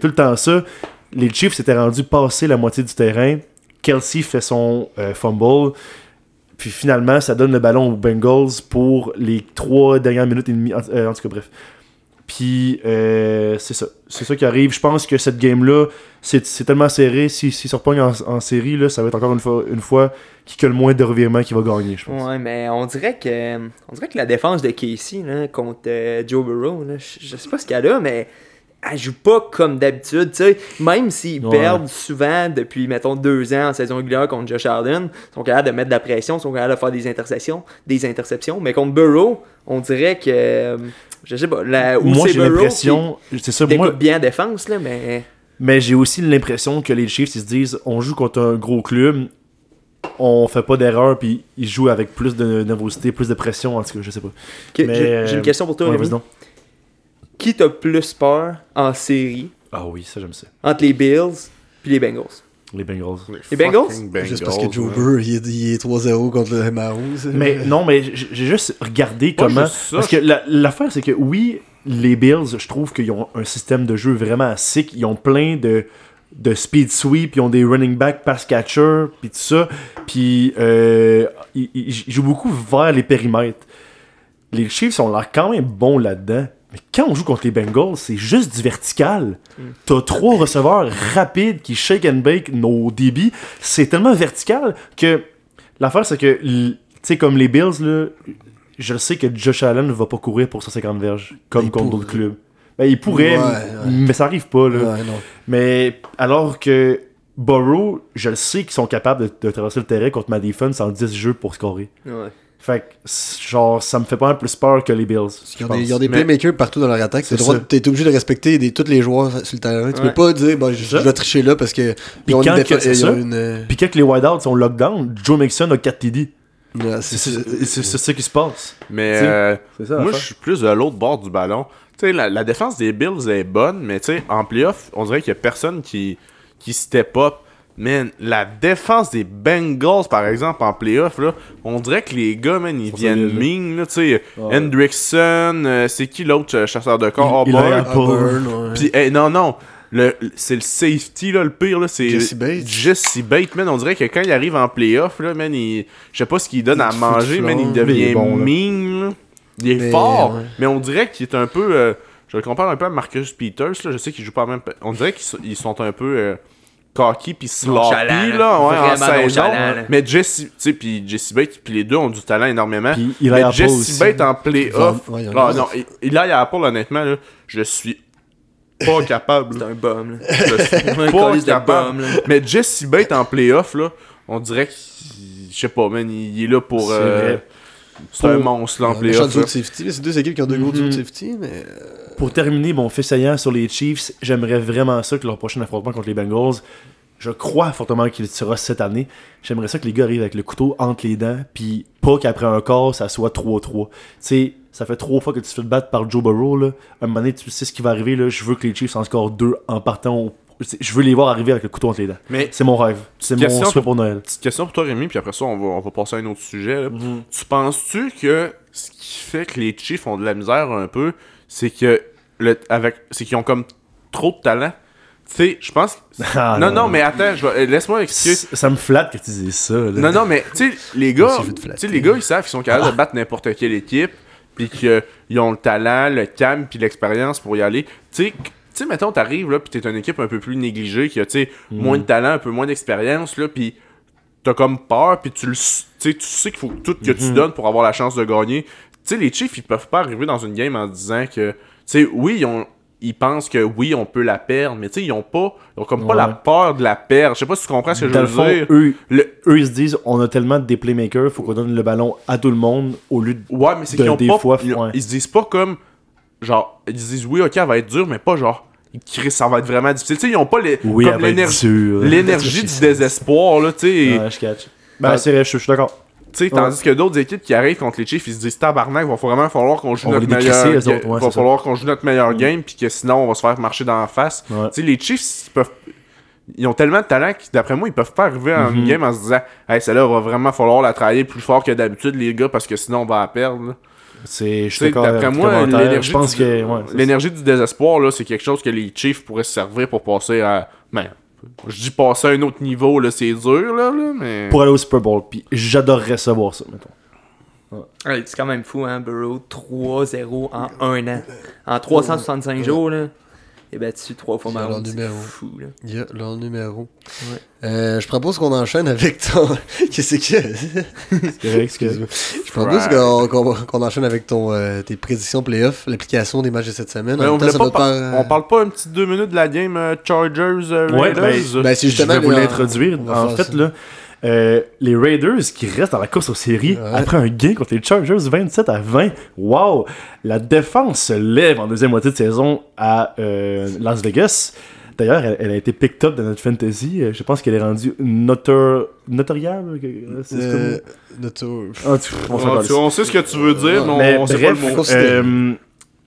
tout le temps ça. Les Chiefs s'étaient rendus passer la moitié du terrain. Kelsey fait son euh, fumble. Puis finalement, ça donne le ballon aux Bengals pour les trois dernières minutes et demie. En, euh, tout cas, bref. Puis euh, c'est ça. C'est ça qui arrive. Je pense que cette game-là, c'est tellement serré. Si, se repogne en, en série, là, ça va être encore une fois, une fois qui a le moins de revirements qui va gagner, je pense. Ouais, mais on dirait que on dirait que la défense de Casey contre Joe Burrow, je, je sais pas ce qu'elle a, mais elle joue pas comme d'habitude. tu sais. Même s'ils Ouais. perdent souvent depuis, mettons, deux ans en saison régulière contre Josh Allen, ils sont capables de mettre de la pression, ils sont capables de faire des interceptions, des interceptions. Mais contre Burrow, on dirait que. Je sais pas. La, ou Moi, j'ai l'impression. C'est ça, moi. bien en défense, là, mais. Mais j'ai aussi l'impression que les Chiefs, ils se disent on joue contre un gros club, on fait pas d'erreur, puis ils jouent avec plus de nervosité, plus de pression, en tout cas, je sais pas. J'ai une question pour toi, Ouais. Qui t'a plus peur en série? Ah oui, ça, j'aime ça. entre les Bills puis les Bengals Les Bengals. Les Bengals? Juste parce que Joe. Burr, il est, il est 3-0 contre le Maroons. Mais non, mais j'ai juste regardé Pas comment. juste ça, parce que la- l'affaire, c'est que oui, les Bills, je trouve qu'ils ont un système de jeu vraiment sick. Ils ont plein de, de speed sweep, ils ont des running back pass catcher, puis tout ça. Puis euh, ils jouent beaucoup vers les périmètres. Les Chiefs ont l'air quand même bons là-dedans. Mais quand on joue contre les Bengals, c'est juste du vertical. T'as trois receveurs rapides qui shake and bake nos débits. C'est tellement vertical que l'affaire, c'est que, tu sais, comme les Bills, là, je le sais que Josh Allen ne va pas courir pour 150 verges, comme contre d'autres clubs. Ben, il pourrait, Ouais, mais, mais ça arrive pas, là. Ouais, non. Mais alors que Burrow, je le sais qu'ils sont capables de, de traverser le terrain contre ma defense en 10 jeux pour scorer. Fait que, genre, ça me fait pas mal plus peur que les Bills. Ils ont, des, pense. ils ont des Mais- playmakers partout dans leur attaque. T'es obligé de respecter des, tous les joueurs sur le terrain. Tu Ouais. peux pas dire, bah, je, vais tricher là parce que Puis quand une que- ça. ont une, euh, Puis quand que les wideouts sont lockdown, Joe Mixon a 4 TD. Ouais, C'est ça qui se passe. Mais euh, ça. moi, je suis plus de l'autre bord du ballon. Tu sais, la, la défense des Bills est bonne, mais tu sais, en playoff, on dirait qu'il y a personne qui, qui step up. Man, la défense des Bengals, par exemple, en playoff, là, on dirait que les gars, man, ils viennent ming, là, tu sais. Ouais. Hendrickson, euh, c'est qui l'autre euh, chasseur de corps? Il- il Auburn. Puis, hey, non, non. Le, c'est le safety, là, le pire, là, c'est... Jesse Bates. Jesse Bates, man. On dirait que quand il arrive en playoff, là, man, il... Je sais pas ce qu'il donne Il à manger, man. Il fleur. Mais il est devient bon, là. Il est Mais, fort, ouais. mais on dirait qu'il est un peu... euh, je le compare un peu à Marcus Peters, là. Je sais qu'il joue pas même... On dirait qu'ils sont, ils sont un peu... Cocky puis sloppy là, ouais, en saison. Mais Jesse, tu sais, puis Jesse Bates, puis les deux ont du talent énormément. Puis mais a Jesse aussi. Bates en playoff, Ouais, ah, a. non, il, il a à Apple honnêtement là, je suis pas capable. C'est un bum, là. Je suis Un pas capable. bum, là. Mais Jesse Bates en playoff là, on dirait qu'il je sais pas, man, il, il est là pour euh. C'est un monstre là, en playoff. C'est deux équipes qui ont deux gros duos de Mhm. safety, mais. euh, Pour terminer mon fait saillant sur les Chiefs, j'aimerais vraiment ça que leur prochain affrontement contre les Bengals, je crois fortement qu'il sera cette année. J'aimerais ça que les gars arrivent avec le couteau entre les dents, puis pas qu'après un quart, ça soit 3-3. Tu sais, ça fait trois fois que tu te fais battre par Joe Burrow, là. Un moment donné, tu sais ce qui va arriver, là. Je veux que les Chiefs en scorent deux en partant. au- Je veux les voir arriver avec le couteau entre les dents. Mais C'est mon rêve. C'est mon souhait pour Noël. petite question pour toi Rémi, puis après ça on va, on va passer à un autre sujet. là. Mhm. Tu penses-tu que ce qui fait que les Chiefs ont de la misère un peu, c'est que le avec c'est qu'ils ont comme trop de talent? Tu sais, je pense. Ah, non, non, mais attends, laisse-moi expliquer. Ça me flatte que tu dises ça. là. Non, non, mais tu sais, les gars, tu les gars, ils savent qu'ils sont capables de battre n'importe quelle équipe, puis qu'ils ont le talent, le calme, puis l'expérience pour y aller. Tu sais, tu sais, mettons, t'arrives là, puis t'es une équipe un peu plus négligée, qui a, tu sais, moins de talent, un peu moins d'expérience, là, puis t'as comme peur, puis tu le, tu sais, tu sais qu'il faut tout que tu donnes pour avoir la chance de gagner. Tu sais, les Chiefs, ils peuvent pas arriver dans une game en disant que, tu sais, oui, ils ont ils pensent que oui, on peut la perdre, mais tu sais, ils ont pas, ils ont comme pas la peur de la perdre. Je sais pas si tu comprends ce que je veux le fond, dire. eux, Le- eux, ils se disent on a tellement des playmakers, faut qu'on donne le ballon à tout le monde au lieu de. Ouais, mais c'est de- qu'ils ont des pas. fois, ils, ouais. ils se disent pas comme. Genre, ils se disent oui, ok, elle va être dure, mais pas genre. Chris, ça va être vraiment difficile. Tu sais, ils ont pas Oui, l'énergie du désespoir, là, tu sais. Ouais, je catch. Ben, c'est vrai, je je suis d'accord. Tu sais, Tandis que d'autres équipes qui arrivent contre les Chiefs, ils se disent tabarnak, va vraiment falloir qu'on joue notre meilleur autres, ouais, va falloir qu'on joue notre meilleur game, puis que sinon on va se faire marcher dans la face. Ouais. Tu sais, les Chiefs, ils peuvent. Ils ont tellement de talent que d'après moi, ils peuvent pas arriver en Mhm. game en se disant Hey, celle-là, va vraiment falloir la travailler plus fort que d'habitude, les gars, parce que sinon on va la perdre. C'est, je suis d'après moi, l'énergie Je pense du- que. Ouais, L'énergie du désespoir, là, c'est quelque chose que les Chiefs pourraient se servir pour passer à. Ben, je dis passer à un autre niveau, là, c'est dur, là, là, mais. Pour aller au Super Bowl. Puis j'adorerais savoir ça, mettons. Ouais, c'est quand même fou, hein, Burrow. 3-0 en un an. En 365 jours, là. Est battu trois fois Mahomes. C'est numéro. fou, là. Il y a leur numéro. Ouais. Euh, je propose qu'on enchaîne avec ton. Qu'est-ce que c'est correct, correct. Je propose qu'on qu'on- qu'on enchaîne avec ton, euh, tes prédictions playoff, l'application des matchs de cette semaine. Mais En on, temps, pas par- euh, on parle pas un petit deux minutes de la game euh, Chargers euh, Ouais, ben, Ben, c'est Je justement. vais vous l'introduire. En fait, ça. là, euh, les Raiders qui restent dans la course aux séries Ouais. après un gain contre les Chargers 27 à 20. Wow! La défense se lève en deuxième moitié de saison à euh, Las Vegas. D'ailleurs, elle, elle a été picked up dans notre fantasy. Euh, Je pense qu'elle est rendue notor... notoriable. Euh, Ah, tu- on Ah, tu- sait ce que tu veux dire, mais on, Mais on sait bref, pas le mot. Euh,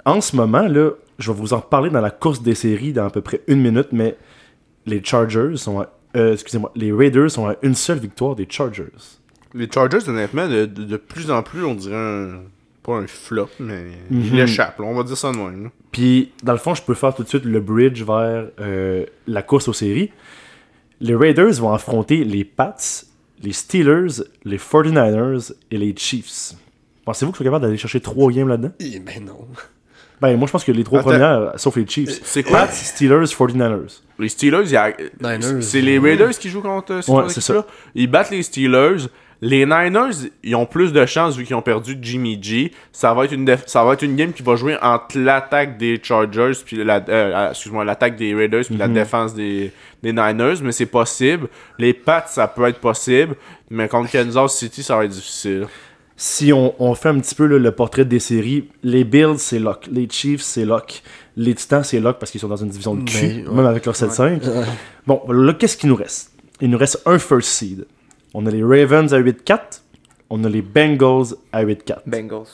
en ce moment, là, je vais vous en reparler dans la course des séries dans à peu près une minute, mais les Chargers sont à, euh, excusez-moi, les Raiders sont à une seule victoire des Chargers. Les Chargers, honnêtement, de, de, de plus en plus, on dirait un. Pas un flop, mais Mhm. il échappe, là, on va dire ça de même. Puis, dans le fond, je peux faire tout de suite le bridge vers euh, la course aux séries. Les Raiders vont affronter les Pats, les Steelers, les 49ers et les Chiefs. Pensez-vous qu'ils sont capables d'aller chercher trois games là-dedans? Eh ben non. Ben, moi, je pense que les trois Attends. premières, sauf les Chiefs. C'est quoi? Pats, Steelers, 49ers. Les Steelers, il y a- Niners. c'est les Raiders qui jouent contre euh, ces Ouais, trois c'est équipes-là. Ils battent les Steelers. Les Niners, ils ont plus de chances vu qu'ils ont perdu Jimmy G. Ça va être une def- ça va être une game qui va jouer entre l'attaque des Chargers puis la euh, euh, excuse-moi, l'attaque des Raiders puis la Mhm. défense des, des Niners, mais c'est possible. Les Pats, ça peut être possible, mais contre Kansas City, ça va être difficile. Si on, on fait un petit peu là, le portrait des séries, les Bills, c'est lock. Les Chiefs, c'est lock. Les Titans, c'est lock parce qu'ils sont dans une division de cul, Mais, ouais. même avec leur 7-5. Ouais. Bon, là, qu'est-ce qu'il nous reste? Il nous reste un first seed. On a les Ravens à 8-4, on a les Bengals à 8-4. Bengals.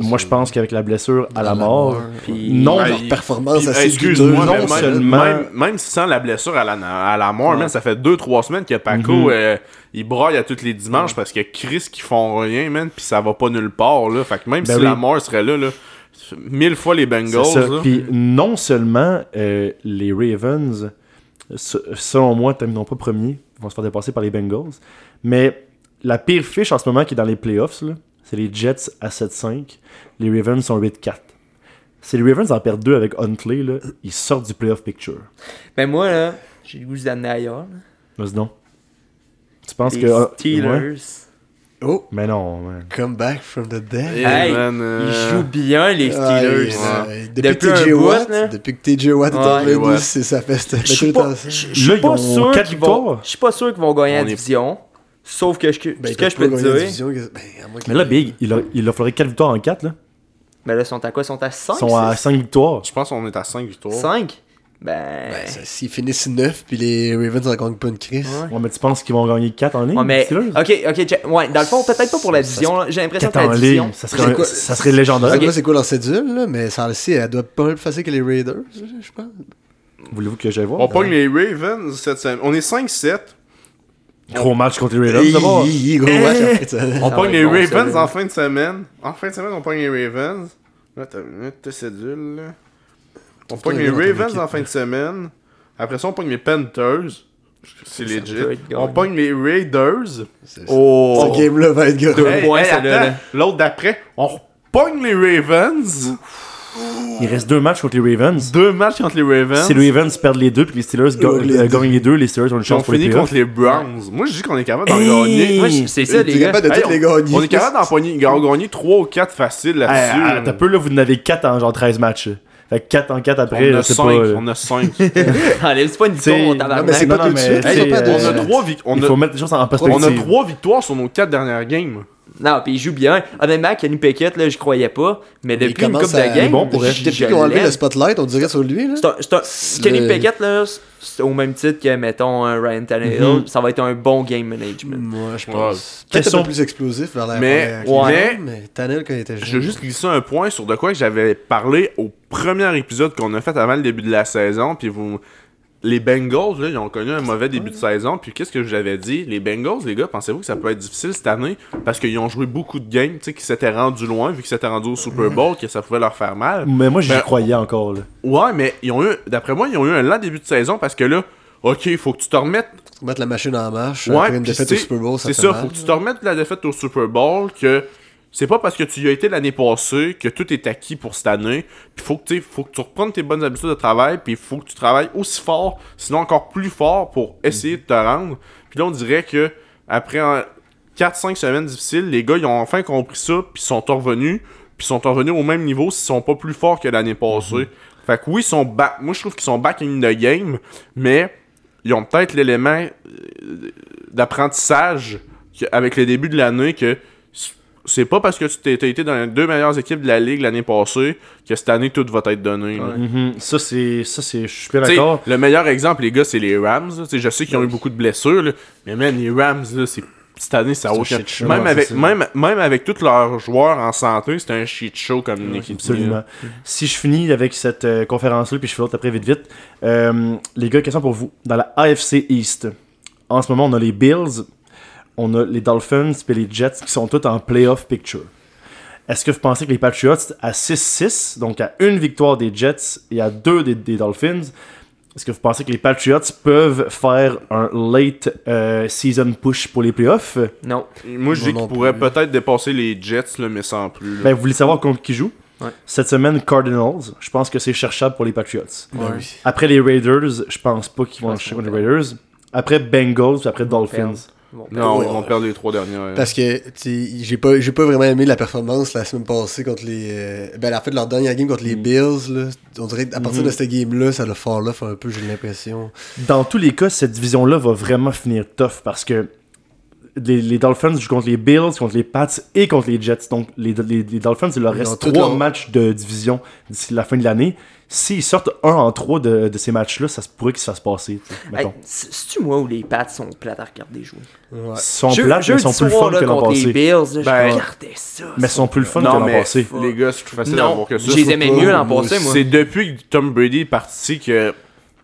Moi, je pense qu'avec la blessure à la mort, Puis, non, Ouais, leur il- performance Puis, assez Excuse-moi, non même, seulement- même, même sans la blessure à la, à la mort, Ouais. man, ça fait 2-3 semaines que Paco, Mhm. euh, il braille à tous les dimanches parce que Chris qui font rien, man, puis ça va pas nulle part, là. Fait que même Ben si oui. la mort serait là, là, mille fois les Bengals. Puis non seulement euh, les Ravens, se- selon moi, termineront pas premiers, ils vont se faire dépasser par les Bengals, mais la pire fiche en ce moment qui est dans les playoffs, là, c'est les Jets à 7-5, les Ravens sont 8-4. Si les Ravens en perdent deux avec Huntley, là, ils sortent du playoff picture. Ben moi, là, j'ai le goût d'amener ailleurs. Vas-y donc. Tu penses Les que. ah, Steelers. ouais? Oh, Mais non, man. come back from the dead. Hey, man, euh, Ils jouent bien, les Steelers. Ouais. Depuis, Depuis que TJ Watt, depuis que TJ Watt est Ouais. arrivé, Ouais. c'est ça fait Je suis pas, sûr qu'ils vont. victoires. Je suis pas sûr qu'ils vont gagner la est- division. Sauf que je, Ben, ce que je peux te dire. division, ben, Mais là, Big, il, a- il leur faudrait 4 victoires en 4. Là. Ben là, ils sont à quoi? Ils sont à 5 Ils sont à 5 victoires. Je pense qu'on est à 5 victoires. 5 Ben. Ben, S'ils finissent 9 puis les Ravens en gagnent pas une crise. Ouais. Ouais, mais tu penses qu'ils vont gagner 4 en ligne? Ouais, mais. Ok, ok. Ouais, dans le fond, peut-être pas pour la division. J'ai l'impression 4 que la division. ligne, ça serait, un- quoi- ça serait Je légendaire. sais pas c'est quoi leur cédule, là, mais ça, aussi, elle doit être pas mal plus facile que les Raiders, je pense. Voulez-vous que j'aille voir? On pogne les Ravens cette semaine. On est 5-7. Gros match contre les Ravens d'abord. Hi, hi, gros match après ça. On Ça pogne les Ravens en fin de semaine. En fin de semaine, on pogne les Ravens. Là, t'as une minute cédule, là. On pogne les Ravens en fin de semaine. Après ça, on pogne les Panthers. C'est legit. On pogne les Raiders. C'est- Oh Ce game-là va être gros. Deux points. L'autre d'après, on repogne les Ravens. Il reste deux matchs contre les Ravens. Deux matchs contre les Ravens. Si les Ravens perdent les deux puis les Steelers Oh, euh, gagnent les deux, les Steelers ont une Puis on chance pour les finit contre les Browns. Moi, je dis qu'on est capable d'en gagner. C'est ça, les gars. on, est capable d'en gagner 3 ou 4 faciles là-dessus. T'as peu là, vous en avez 4 en genre 13 matchs. Fait que 4 en 4 après, on a c'est 5. pas. euh, On a 5. Enlève pas une T'sais, victoire, non, tabarnak. mais c'est pas tout de suite. de- on a 3 victoires. Il faut mettre les choses en On a perspective. 3 victoires sur nos 4 dernières games. Non, puis il joue bien. Honnêtement, Kenny Pickett, là, je croyais pas. Mais depuis une coupe à- de game, bon pour je- Depuis enlevé l'aime. le spotlight, on dirait sur lui. Là. C'est un- c'est un- C'est Kenny le- Pickett, là, c'est au même titre que, mettons, un Ryan Tannehill. Mhm. Ça va être un bon game management. Moi, je Ouais. pense. Peut-être Question- un peu plus explosif vers la Mais- première ouais. game, mais Tannehill quand il était jeune. Je veux juste glisser un point sur de quoi que j'avais parlé au premier épisode qu'on a fait avant le début de la saison. Puis vous. Les Bengals, là, ils ont connu un mauvais début de saison. Puis qu'est-ce que je vous avais dit? Les Bengals, les gars, pensez-vous que ça peut être difficile cette année? Parce qu'ils ont joué beaucoup de games, tu sais, qui s'étaient rendus loin, vu qu'ils s'étaient rendus au Super Bowl, que ça pouvait leur faire mal. Mais moi, j'y Ben, croyais encore. Là. Ouais, mais ils ont eu, d'après moi, ils ont eu un lent début de saison parce que là, ok, il faut que tu te remettes mettre la machine en marche Ouais, après une défaite c'est- au Super Bowl, ça C'est ça, mal. faut que tu te remettes de la défaite au Super Bowl que c'est pas parce que tu y as été l'année passée que tout est acquis pour cette année. Puis faut que faut que tu reprennes tes bonnes habitudes de travail, puis il faut que tu travailles aussi fort, sinon encore plus fort pour essayer de te rendre. Puis là on dirait que après 4-5 semaines difficiles, les gars ils ont enfin compris ça, puis ils sont revenus, puis ils sont revenus au même niveau s'ils sont pas plus forts que l'année passée. Fait que oui, ils sont back. Moi je trouve qu'ils sont back in the game, mais ils ont peut-être l'élément euh, d'apprentissage avec le début de l'année que c'est pas parce que tu t'es t'as été dans les deux meilleures équipes de la ligue l'année passée que cette année tout va t'être donné. là. Mhm. Ça, c'est. Ça, c'est. Je suis d'accord. le meilleur exemple, les gars, c'est les Rams. là. Je sais qu'ils ont eu beaucoup de blessures, là, mais man, les Rams, là, c'est cette année, ça a C'est un aucun... show, Même, avec, ça. même, même avec tous leurs joueurs en santé, c'est un shit show comme une équipe. Absolument. Si je finis avec cette euh, conférence-là, puis je fais l'autre après vite vite. euh, les gars, question pour vous. Dans la AFC East, en ce moment, on a les Bills, on a les Dolphins, puis les Jets qui sont tous en playoff picture. Est-ce que vous pensez que les Patriots, à 6-6, donc à une victoire des Jets et à deux des, des Dolphins, est-ce que vous pensez que les Patriots peuvent faire un late euh, season push pour les playoffs? Non. Moi, je dis qu'ils pourraient peut-être dépasser les Jets, là, mais sans plus. là. Ben, vous voulez savoir contre qui joue Ouais. Cette semaine, Cardinals. Je pense que c'est cherchable pour les Patriots. Après les Raiders, je pense pas qu'ils vont chercher les Raiders. Après Bengals, puis après Dolphins. Bon, non, Ouais. ils vont perdre les trois dernières. Parce que j'ai pas j'ai pas vraiment aimé la performance la semaine passée contre les euh, ben en fait leur dernière game contre les Bills là, on dirait qu'à partir de cette game là ça le fall off un peu j'ai l'impression. Dans tous les cas, cette division-là va vraiment finir tough parce que les, les Dolphins jouent contre les Bills, contre les Pats et contre les Jets. Donc, les, les, les Dolphins, il leur Ils reste trois leur- matchs de division d'ici la fin de l'année. S'ils sortent un en trois de, de ces matchs-là, ça se pourrait qu'ils se fassent passer. Hey, C'est-tu moi où les Pats sont plates à regarder jouer? Ouais. Ils sont Jeu- plates, mais jeudi ils sont plus fun que l'an les passé. Bills, là, je Ben, regardais ça. Mais ils sont plus le fun que Non, l'an mais passé. les gars, c'est plus facile à Non, voir que ça. je les aimais mieux l'an passé, moi. C'est depuis que Tom Brady est parti que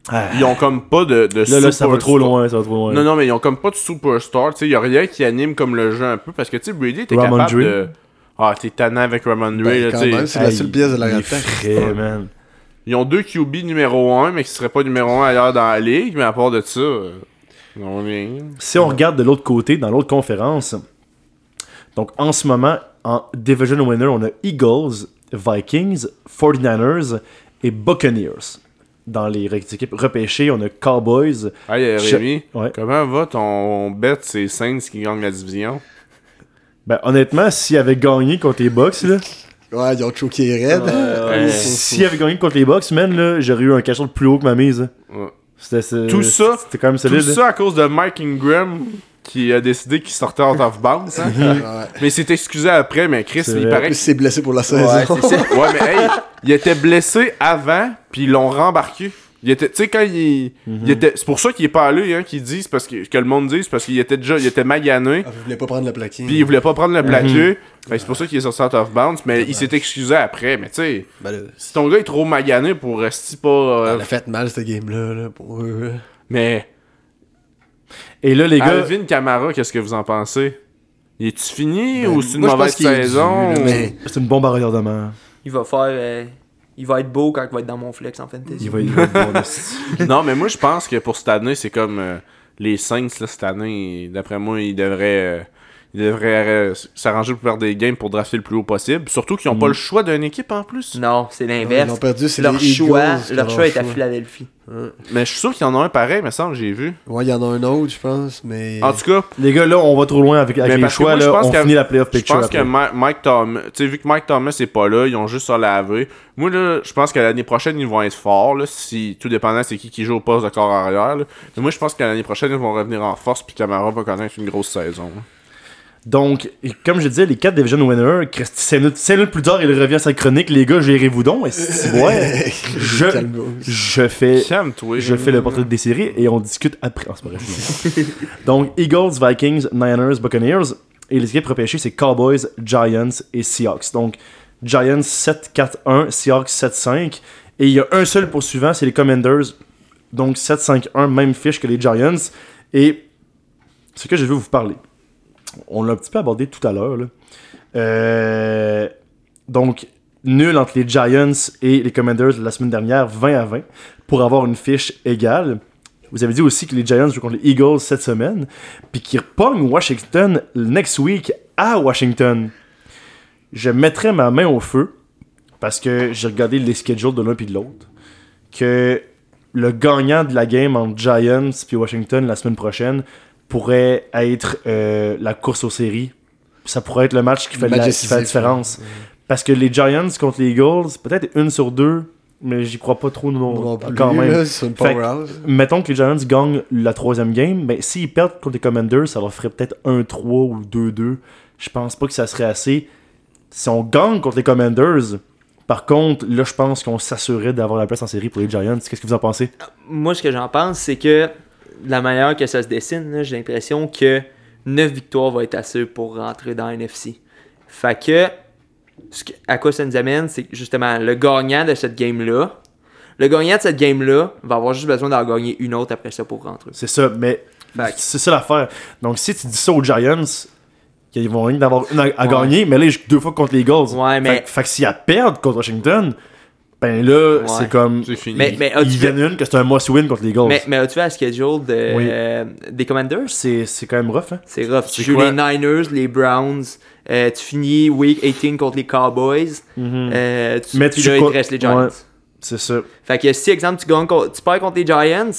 Ah. ils ont comme pas de, de Là, là, ça va trop loin, ça va trop loin. Non, non, mais ils ont comme pas de superstar. Tu sais, y a rien qui anime comme le jeu un peu. Parce que, tu sais, Brady était capable de. Ah, t'es tannant avec Ramondre. Ben, là, quand tu sais. même, c'est la seule pièce de la il est frais, man. Ils ont deux QB numéro 1, mais qui seraient pas numéro 1 ailleurs dans la ligue. Mais à part de ça, euh, non, rien. Si on regarde de l'autre côté, dans l'autre conférence, donc en ce moment, en Division Winner, on a Eagles, Vikings, 49ers et Buccaneers. Dans les équipes repêchées, on a Cowboys. Hey, euh, Rémi, Ouais. comment va ton bet C'est Saints qui gagne la division? Ben, honnêtement, s'ils avaient gagné contre les Bucks, là, Ouais, ils ont choqué Red. ouais. s'ils avaient gagné contre les Bucks, man, là, j'aurais eu un cachot plus haut que ma mise. hein. Ouais. C'était, Tout ça- C'était quand même Tout solide. hein. ça à cause de Mike Ingram qui a décidé qu'il sortait out of bounds. hein. Ouais. mais il s'est excusé après, mais Chris, il paraît Il s'est blessé pour la Ouais, saison. ça. Ouais, mais hey, il était blessé avant, puis ils l'ont rembarqué. Il était, tu sais, quand il, il était, c'est pour ça qu'il est pas allé, hein, qu'ils disent, parce que, que le monde dit, c'est parce qu'il était déjà, il était magané, Ah, vous voulez pas prendre le plaqué. puis il voulait pas prendre le Mhm. plaqué. Que c'est pour ça qu'il est sorti out of bounds, mais il s'est excusé après. Mais tu sais, Ben là, si ton gars est trop magané pour rester pas. euh, elle a fait mal cette game-là là, pour eux. mais Et là, les gars, Alvin Kamara, qu'est-ce que vous en pensez? Il est-tu fini Ben, ou c'est une mauvaise qu'il saison? ou- mais- c'est une bombe à retardement. Il va faire. euh, il va être beau quand il va être dans mon flex en fantasy. Il va, il va être non, mais moi, je pense que pour cette année, c'est comme euh, les Saints, là, cette année, d'après moi, ils devraient, euh, ils devraient euh, s'arranger pour faire des games pour drafter le plus haut possible. Surtout qu'ils n'ont pas le choix d'une équipe en plus. Non, c'est Ils l'inverse. ont perdu, c'est Leur les choix, ont leur choix est à. Philadelphie. Mais je suis sûr qu'il y en a un pareil, me semble, j'ai vu. Ouais, il y en a un autre, je pense, mais. En tout cas, Les gars, là, on va trop loin avec, avec les choix. moi, je Là, pense on finit la playoff je picture. pense que après. Mike Thomas, tu sais, vu que Mike Thomas est pas là, ils ont juste à laver. Moi, là, je pense que l'année prochaine, ils vont être forts, là, si, tout dépendant c'est qui qui joue au poste de corps arrière. là. Mais moi, je pense que l'année prochaine, ils vont revenir en force, puis Camara va connaître une grosse saison. Donc, comme je disais, les 4 Division Winners, 5 minutes, cinq minutes plus tard, il revient à sa chronique. Les gars, gérez-vous donc. Et c'est- ouais, je, fais. Calme-toi. Je fais le portrait des séries et on discute après. C'est pas vrai. Donc, Eagles, Vikings, Niners, Buccaneers. Et les équipes repêchées, c'est Cowboys, Giants et Seahawks. Donc, Giants 7-4-1, Seahawks 7-5. Et il y a un seul poursuivant, c'est les Commanders. Donc, 7-5-1, même fiche que les Giants. Et ce que je veux vous parler, on l'a un petit peu abordé tout à l'heure. Euh, donc, nul entre les Giants et les Commanders la semaine dernière, 20 à 20, pour avoir une fiche égale. Vous avez dit aussi que les Giants jouent contre les Eagles cette semaine, puis qu'ils repognent Washington next week à Washington. Je mettrais ma main au feu, parce que j'ai regardé les schedules de l'un puis de l'autre, que le gagnant de la game entre Giants puis Washington la semaine prochaine pourrait être euh, la course aux séries. Ça pourrait être le match qui fait, la, match qui fait la décisif, différence. Parce que les Giants contre les Eagles, peut-être une sur deux, mais j'y crois pas trop non, Non plus, quand même. là, Fait. Mettons que les Giants gagnent la troisième game, ben, s'ils perdent contre les Commanders, ça leur ferait peut-être 1-3 ou 2-2. Je pense pas que ça serait assez. Si on gagne contre les Commanders, par contre, là, je pense qu'on s'assurerait d'avoir la place en série pour les Giants. Qu'est-ce que vous en pensez? Moi, ce que j'en pense, c'est que la manière que ça se dessine, j'ai l'impression que 9 victoires va être assez pour rentrer dans NFC. Fait que, ce que- à quoi ça nous amène, c'est justement le gagnant de cette game-là. Le gagnant de cette game-là va avoir juste besoin d'en gagner une autre après ça pour rentrer. C'est ça, mais c'est ça l'affaire. Donc, si tu dis ça aux Giants, qu'ils vont rien d'avoir une à, à Ouais. gagner, mais là, ils jouent deux fois contre les Eagles. Ouais, mais- Fait, fait que s'ils perdent contre Washington, ben là, Ouais. c'est comme. C'est fini. Mais, mais Ils as-tu viennent une que c'est un must-win contre les Eagles. mais, mais as-tu vu la schedule de, Oui. euh, des Commanders? C'est c'est quand même rough, hein? C'est rough. C'est Tu joues quoi? les Niners, les Browns, euh, tu finis Week 18 contre les Cowboys, euh, tu, Mais puis tu là, joues il te reste les Giants. Ouais. C'est ça. Fait que si, exemple, tu, gagnes, tu perds contre les Giants,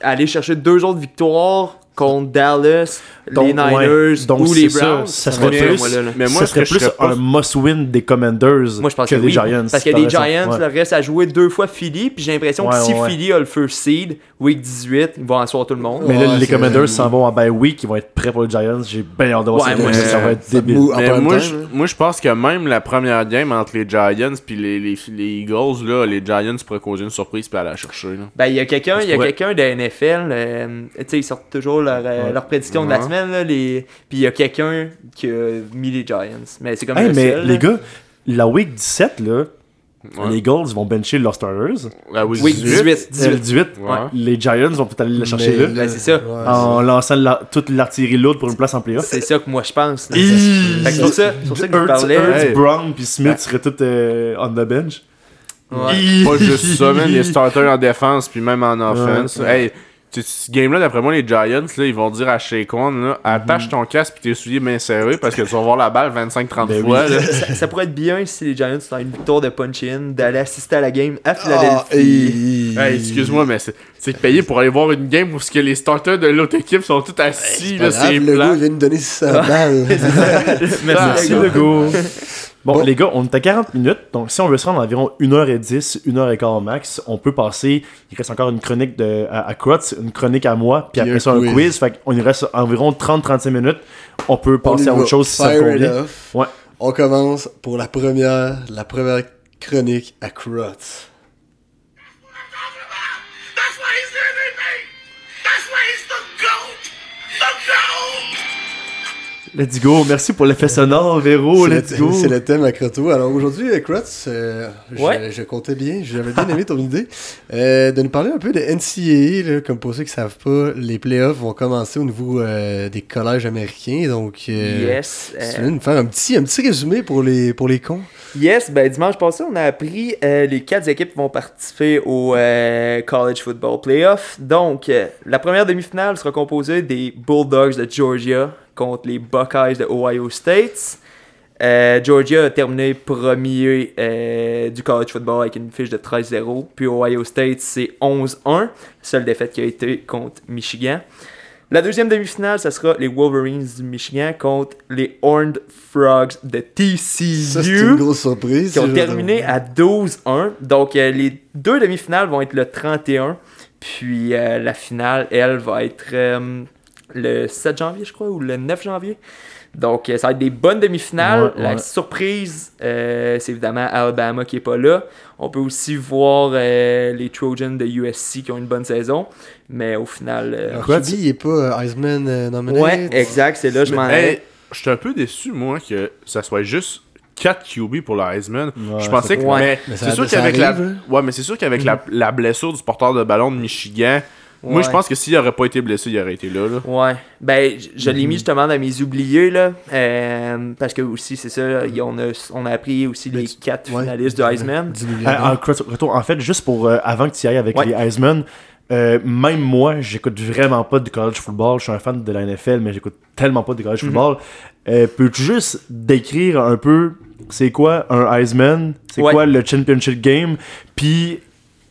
aller chercher deux autres victoires contre Dallas, Donc, les ouais. Niners Donc, ou les ça. Browns. Ça serait plus- moi, là, là. Mais moi, ça serait plus un must-win des Commanders Moi, je pense que que des oui. Giants. Parce que les. Giants, Ouais. le reste à jouer deux fois Philly, puis j'ai l'impression Ouais, que si. Philly a le first seed, week 18, ils vont asseoir tout le monde. Mais là, les Commanders s'en vont en bye week, ils vont être prêts pour les Giants. J'ai bien hâte de voir Ouais, ça. va être débile. moi, je, hein. moi, je pense que même la première game entre les Giants puis les, les, les Eagles, là, les Giants pourraient causer une surprise puis aller la chercher. Ben, il y a quelqu'un, il y a Ouais. quelqu'un de NFL, euh, tu sais, ils sortent toujours leur, euh, prédiction de la Ouais. Semaine, là, les... puis il y a quelqu'un qui a mis les Giants. Mais c'est comme Hey, le mais seul, les là. gars, la week 17, là, Ouais. les Eagles vont bencher leurs starters. La week Week 18. 18, Euh, le 18. 18, Ouais. les Giants vont peut-être aller la chercher Mais là. Ben, c'est ça. ouais, En lançant la- toute l'artillerie lourde pour une place en playoff. C'est ça que moi je pense. c'est pour ça, pour ça que je parlais. Hey. Brown puis Smith seraient tous euh, on the bench. Pas juste ça, man, les starters en défense puis même en offense. Ouais. Hey, tu- ce game-là, d'après moi, les Giants, là, ils vont dire à Shaquan, là, attache ton casque puis tes souliers bien serrés parce que tu vas voir la balle 25-30 Ben fois. oui. là. Ça, ça pourrait être bien si les Giants ont une victoire de punch-in, d'aller assister à la game à Ah, Philadelphie. Hey, excuse-moi, mais c'est c'est payé pour aller voir une game où ce que les starters de l'autre équipe sont tous assis, Pas là, grave, c'est le gars, plat. il vient de donner 600 balles. Merci, Merci les gars. Bon, Bon. les gars, on est à 40 minutes, donc si on veut se rendre à environ 1h10, 1h15 max, on peut passer, il reste encore une chronique de, à, à une chronique à moi, puis Puis après ça un quiz. quiz, fait qu'on y reste environ 30-35 minutes, on peut passer à autre chose si ça convient. Ouais. On commence pour la première, la première chronique à Crotts. Let's go, merci pour l'effet sonore, Véro, C'est le- let's go. C'est le thème à Croto. Alors aujourd'hui, euh, Crotts, euh, je, Ouais. je comptais bien, j'avais bien aimé ton idée, euh, de nous parler un peu de NCAA. Là, comme pour ceux qui savent pas, les playoffs vont commencer au niveau euh, des collèges américains. Donc, euh, Yes. si tu euh, veux nous faire un petit, un petit résumé pour les, pour les cons. Yes, ben dimanche passé, on a appris euh, les quatre équipes qui vont participer au euh, College Football Playoff. Donc, euh, la première demi-finale sera composée des Bulldogs de Georgia contre les Buckeyes de Ohio State. Euh, Georgia a terminé premier euh, du college football avec une fiche de 13-0. Puis Ohio State, c'est 11-1. Seule défaite qui a été contre Michigan. La deuxième demi-finale, ça sera les Wolverines du Michigan contre les Horned Frogs de TCU Ça, c'est une grosse surprise. qui ont terminé à 12-1. Donc, euh, les deux demi-finales vont être le 31. Puis la finale, elle, va être le 7 janvier, je crois, ou le 9 janvier. Donc, euh, ça va être des bonnes demi-finales. Ouais, La surprise, euh, c'est évidemment Alabama qui est pas là. On peut aussi voir euh, les Trojans de USC qui ont une bonne saison. Mais au final... euh, Quoi, QB, il est pas Heisman euh, nominated. ouais, exact, c'est là je m'en Hey, je suis un peu déçu, moi, que ça soit juste 4 QB pour le Heisman. Ouais, je pensais que. Ouais. Mais, c'est sûr qu'avec la. hein. Ouais, mais c'est sûr qu'avec la, la blessure du porteur de ballon de Michigan, moi, je pense que s'il aurait pas été blessé, il aurait été là. là. Ouais, ben je, je Mhm. l'ai mis justement dans mes oubliés là, euh, parce que aussi c'est ça, y- on a, on a appris aussi Mais les tu- quatre ouais. finalistes du Heisman. Euh, en, fait, juste pour euh, avant que tu y ailles avec Ouais. les Heisman, euh, même moi, j'écoute vraiment pas du college football. Je suis un fan de la NFL, mais j'écoute tellement pas du college football. Euh, Peux-tu juste décrire un peu c'est quoi un Heisman, c'est Ouais. quoi le championship game, puis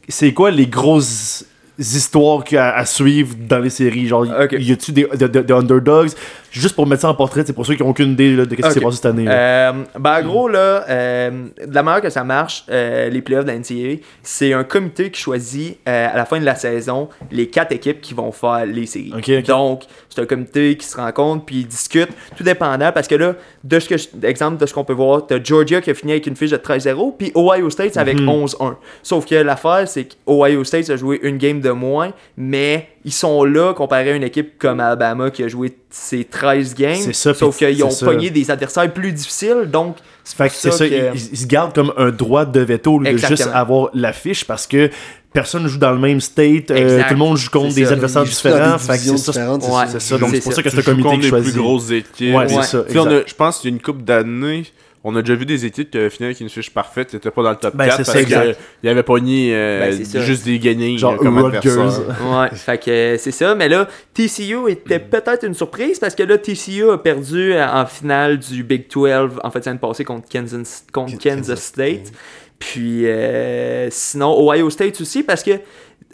c'est quoi les grosses histoires à suivre dans les séries genre y a-tu des, de- de- de underdogs? Juste pour mettre ça en portrait c'est pour ceux qui ont aucune idée là, de ce qui s'est Ok. passé cette année. Euh, ben en gros là, euh, de la manière que ça marche, euh, les playoffs de la NCAA, c'est un comité qui choisit à la fin de la saison les quatre équipes qui vont faire les séries. Donc c'est un comité qui se rencontre puis ils discutent, tout dépendant parce que là, de ce que je- exemple de ce qu'on peut voir, t'as Georgia qui a fini avec une fiche de 13-0 puis Ohio State avec Mhm. 11-1. Sauf que l'affaire c'est qu'Ohio State a joué une game de moins, mais ils sont là comparé à une équipe comme Alabama qui a joué ses 13 games. C'est ça, Sauf qu'ils ont ça. pogné des adversaires plus difficiles, donc c'est ça, que- ils, ils se gardent comme un droit de veto de juste avoir l'affiche parce que personne joue dans le même state, euh, tout le monde joue contre des ça. adversaires différents. c'est ça, Ouais. c'est ça. Donc C'est pour ça. ça que Tu c'est un joues comité contre qui les choisit. plus grosses équipes. Ouais, c'est Ouais. ça. Tu sais, on a- exact. je pense qu'il y a une coupe d'années, on a déjà vu des équipes qui avaient fini avec une fiche parfaite, qui n'étaient pas dans le top Ben, 4 c'est parce ça, exact. avaient pogné euh, Ben, c'est ça. juste des gagnés Genre. Ouais, fait que c'est ça. Mais là, TCU était peut-être une surprise parce que là, TCU a perdu euh, en finale du Big 12 en fait, semaine passée contre Kansas, contre Kansas Kansas State. Puis euh, sinon, Ohio State aussi parce que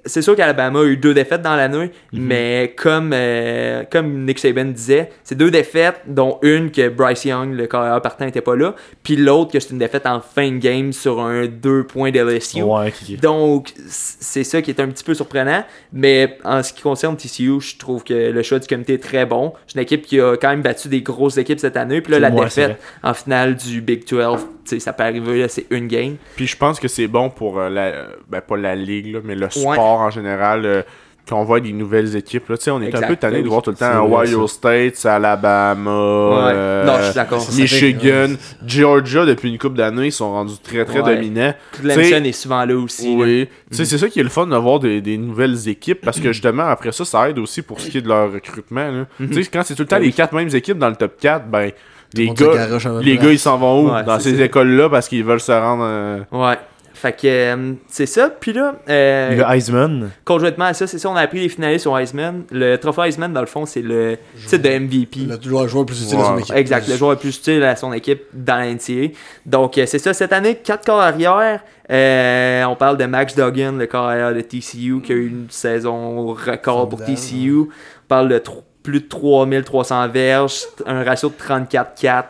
c'est sûr qu'Alabama a eu deux défaites dans l'année, Mhm. mais comme, euh, comme Nick Saban disait, c'est deux défaites, dont une que Bryce Young, le carrière partant, n'était pas là, puis l'autre que c'est une défaite en fin de game sur un 2 points de LSU. Ouais, Donc, c'est ça qui est un petit peu surprenant. Mais en ce qui concerne TCU, je trouve que le choix du comité est très bon. C'est une équipe qui a quand même battu des grosses équipes cette année. Puis là, la Ouais, défaite en finale du Big 12, tu sais, ça peut arriver, là, c'est une game. Puis je pense que c'est bon pour euh, la, euh, ben pas la ligue, là, mais le sport en général. euh, qu'on voit des nouvelles équipes. Là. Tu sais, On est Exact, un peu tanné ben de voir tout le temps Ohio State, Alabama, euh, Non, je suis Michigan, ouais. Georgia, depuis une couple d'années, ils sont rendus très très Ouais. dominants. Clemson est souvent là aussi. Oui. Sais, c'est ça qui est le fun d'avoir des, des nouvelles équipes parce que justement, après ça, ça aide aussi pour ce qui est de leur recrutement. là. Tu sais, quand c'est tout le temps les quatre mêmes équipes dans le top 4, ben, les gars, les gars, ils s'en vont où Ouais, Dans ces écoles-là parce qu'ils veulent se rendre. euh, Ouais. Fait que euh, c'est ça. Puis là, euh, Le Heisman. conjointement à ça, c'est ça, on a appris les finalistes au Heisman. Le trophée Heisman, dans le fond, c'est le titre de MVP. Le joueur, le plus utile à son équipe. Exact, le joueur le plus utile à son équipe dans la NCAA. Donc, euh, c'est ça, cette année, 4 corps arrière. Euh, on parle de Max Duggan, le corps arrière de TCU, qui a eu une saison record pour TCU. On parle de plus de 3300 verges, un ratio de 34-4,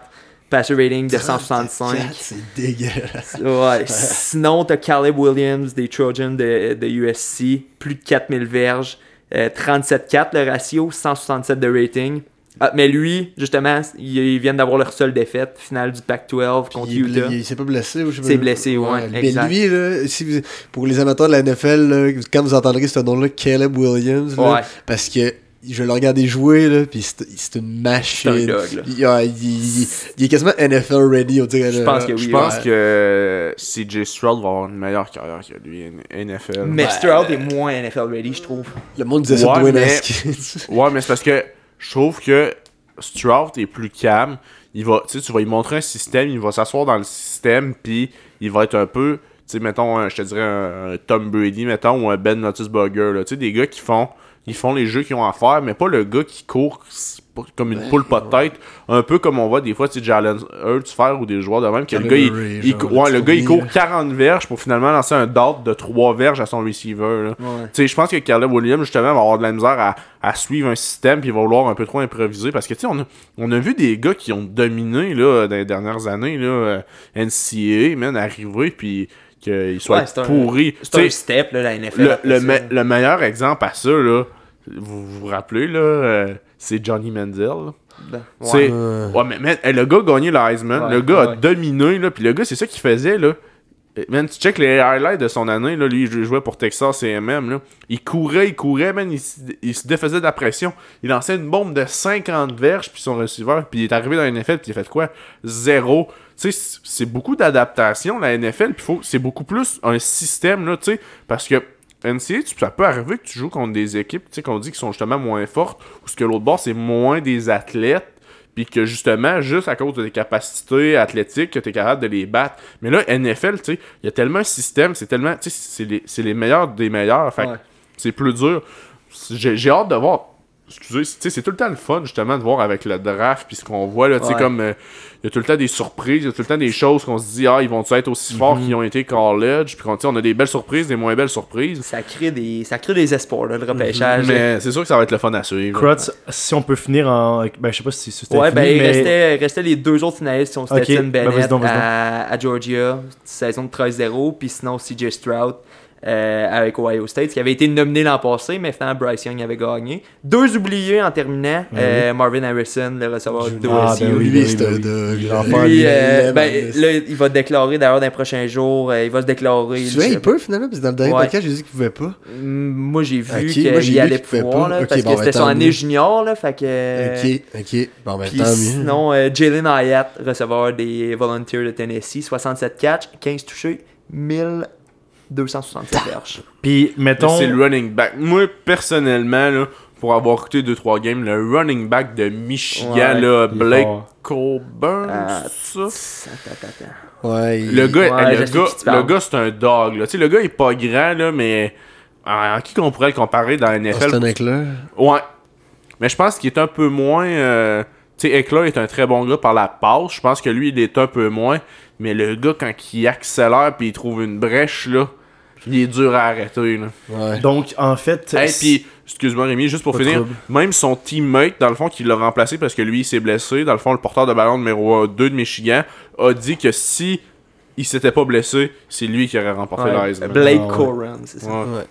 passer rating de 165. C'est dégueulasse. Ouais. Sinon, t'as Caleb Williams des Trojans de, de USC, plus de 4000 verges, euh, 37-4 le ratio, 167 de rating. Ah, mais lui, justement, il, il vient d'avoir leur seule défaite, finale du Pac-12 contre Il, Utah. il s'est pas blessé ou je sais pas. C'est blessé, ouais, Mais exact. lui, là, si vous- pour les amateurs de la NFL, là, quand vous entendrez ce nom-là, Caleb Williams, là, Ouais. parce que je le regardais jouer, là, puis c'est une machine. C'est un dog, là. Il, ah, il- il- il est quasiment NFL ready, on dirait. Je là. pense que oui. Je pense ouais. que CJ Stroud va avoir une meilleure carrière que lui, NFL. Mais Ben, Stroud est moins NFL ready, je trouve. Le monde disait ça Ouais, de mais-. Ouais, mais c'est parce que je trouve que Stroud est plus calme. Il va, tu sais, tu vas lui montrer un système, il va s'asseoir dans le système, puis il va être un peu, tu sais, mettons, un- je te dirais un, un Tom Brady, mettons, ou un Ben Roethlisberger, là. Tu sais, des gars qui font, ils font les jeux qu'ils ont à faire, mais pas le gars qui court comme une poule pas de tête, un peu comme on voit des fois, sais, Jalen Hurts faire ou des joueurs de même, que le gars, il, il genre, ouais, le gars, il court 40 verges pour finalement lancer un dart de 3 verges à son receiver. Ouais. Je pense que Caleb Williams, justement, va avoir de la misère à, à suivre un système, puis il va vouloir un peu trop improviser. Parce que, tu sais, on a, on a vu des gars qui ont dominé, là, dans les dernières années, là, euh, NCAA, man, arriver, puis qu'ils soient Ouais, c'est pourris. C'est un step, là, la NFL. le, me- le meilleur exemple à ça, là, vous vous rappelez, là, euh, c'est Johnny Manziel. là. Ben, Tu sais, Ouais. Ouais, mais hey, le gars a gagné le Heisman. Ouais, le gars a ouais. dominé, là. Puis le gars, c'est ça qu'il faisait, là. Eh, Man, tu check les highlights de son année, là. Lui, il jouait pour Texas AM, là. Il courait, il courait, man. Il, se- il se défaisait de la pression. Il lançait une bombe de 50 verges, puis son receveur. Puis il est arrivé dans la NFL, puis il a fait quoi? Zéro. Tu sais, c'est- c'est beaucoup d'adaptation, la NFL. Puis faut- c'est beaucoup plus un système, là, tu sais. Parce que. NCA, tu- ça peut arriver que tu joues contre des équipes tu sais, qu'on dit qui sont justement moins fortes, ou ce que l'autre bord, c'est moins des athlètes, puis que justement, juste à cause de tes capacités athlétiques, que tu es capable de les battre. Mais là, NFL, tu sais, il y a tellement un système, c'est tellement, tu sais, c'est les, les meilleurs des meilleurs, fait Ouais. c'est plus dur. J'ai hâte de voir. Excusez, c'est tout le temps le fun, justement, de voir avec le draft, puis ce qu'on voit, là, tu sais, Ouais. comme, euh, il y a tout le temps des surprises, il y a tout le temps des choses qu'on se dit, ah, ils vont être aussi forts qu'ils ont été college, puis qu'on, sais, on a des belles surprises, des moins belles surprises. Ça crée des, ça crée des espoirs, là, le repêchage. Mais c'est sûr que ça va être le fun à suivre. Si on peut finir en. Ben, je sais pas si si c'était Ouais, fini, ben, il mais. restait, il restait les deux autres finalistes, qui sont Ok, Stetson ben, Bennett donc. à Georgia, saison de 13-0, puis sinon CJ Stroud euh, avec Ohio State, qui avait été nominé l'an passé, mais finalement Bryce Young avait gagné. Deux oubliés en terminant, euh, Marvin Harrison, le receveur de Ah, ben oui, Lui, ben c'est oui, ben Lui, il euh, ben, là, il va déclarer d'ailleurs dans les prochains jours. euh, il va se déclarer. Tu vois, il peut finalement, parce que dans le dernier Ouais. podcast, j'ai dit qu'il pouvait pas. Mm, Moi, j'ai vu Ok, moi, qu'il allait pouvait pouvoir, pas. là, parce bon, que ben, c'était son année junior, là, fait que... Ok, ok. Bon, ben, tant mieux. sinon, euh, Jalen Hyatt, receveur des Volunteers de Tennessee, 67 catch, 15 touchés, 1267 verges. Puis, mettons. C'est le running back. Moi, personnellement, là, pour avoir écouté 2-3 games, le running back de Michigan, Ouais, là, Blake. Coburn, Ah, ça? Attends, attends, attends. Ouais, il- Le gars, Ouais, le, gars le gars, c'est un dog. Là. Tu sais, le gars, il est pas grand, là, mais en qui qu'on pourrait le comparer dans la NFL? Austin Eckler. Ouais. Mais je pense qu'il est un peu moins. euh, Tu sais, Eckler est un très bon gars par la passe. Je pense que lui, il est un peu moins. Mais le gars, quand il accélère puis il trouve une brèche, là. Il est dur à arrêter, là. Ouais. Donc, en fait. Hey, c'est- puis, excuse-moi Rémi, juste pour Pas finir, trouble. même son teammate, dans le fond, qui l'a remplacé parce que lui, il s'est blessé, dans le fond, le porteur de ballon numéro 2 de Michigan, a dit que si il s'était pas blessé, c'est lui qui aurait remporté Ouais, l'Heisman. Blake Ah ouais. Coran, c'est ça. Ouais. Ouais.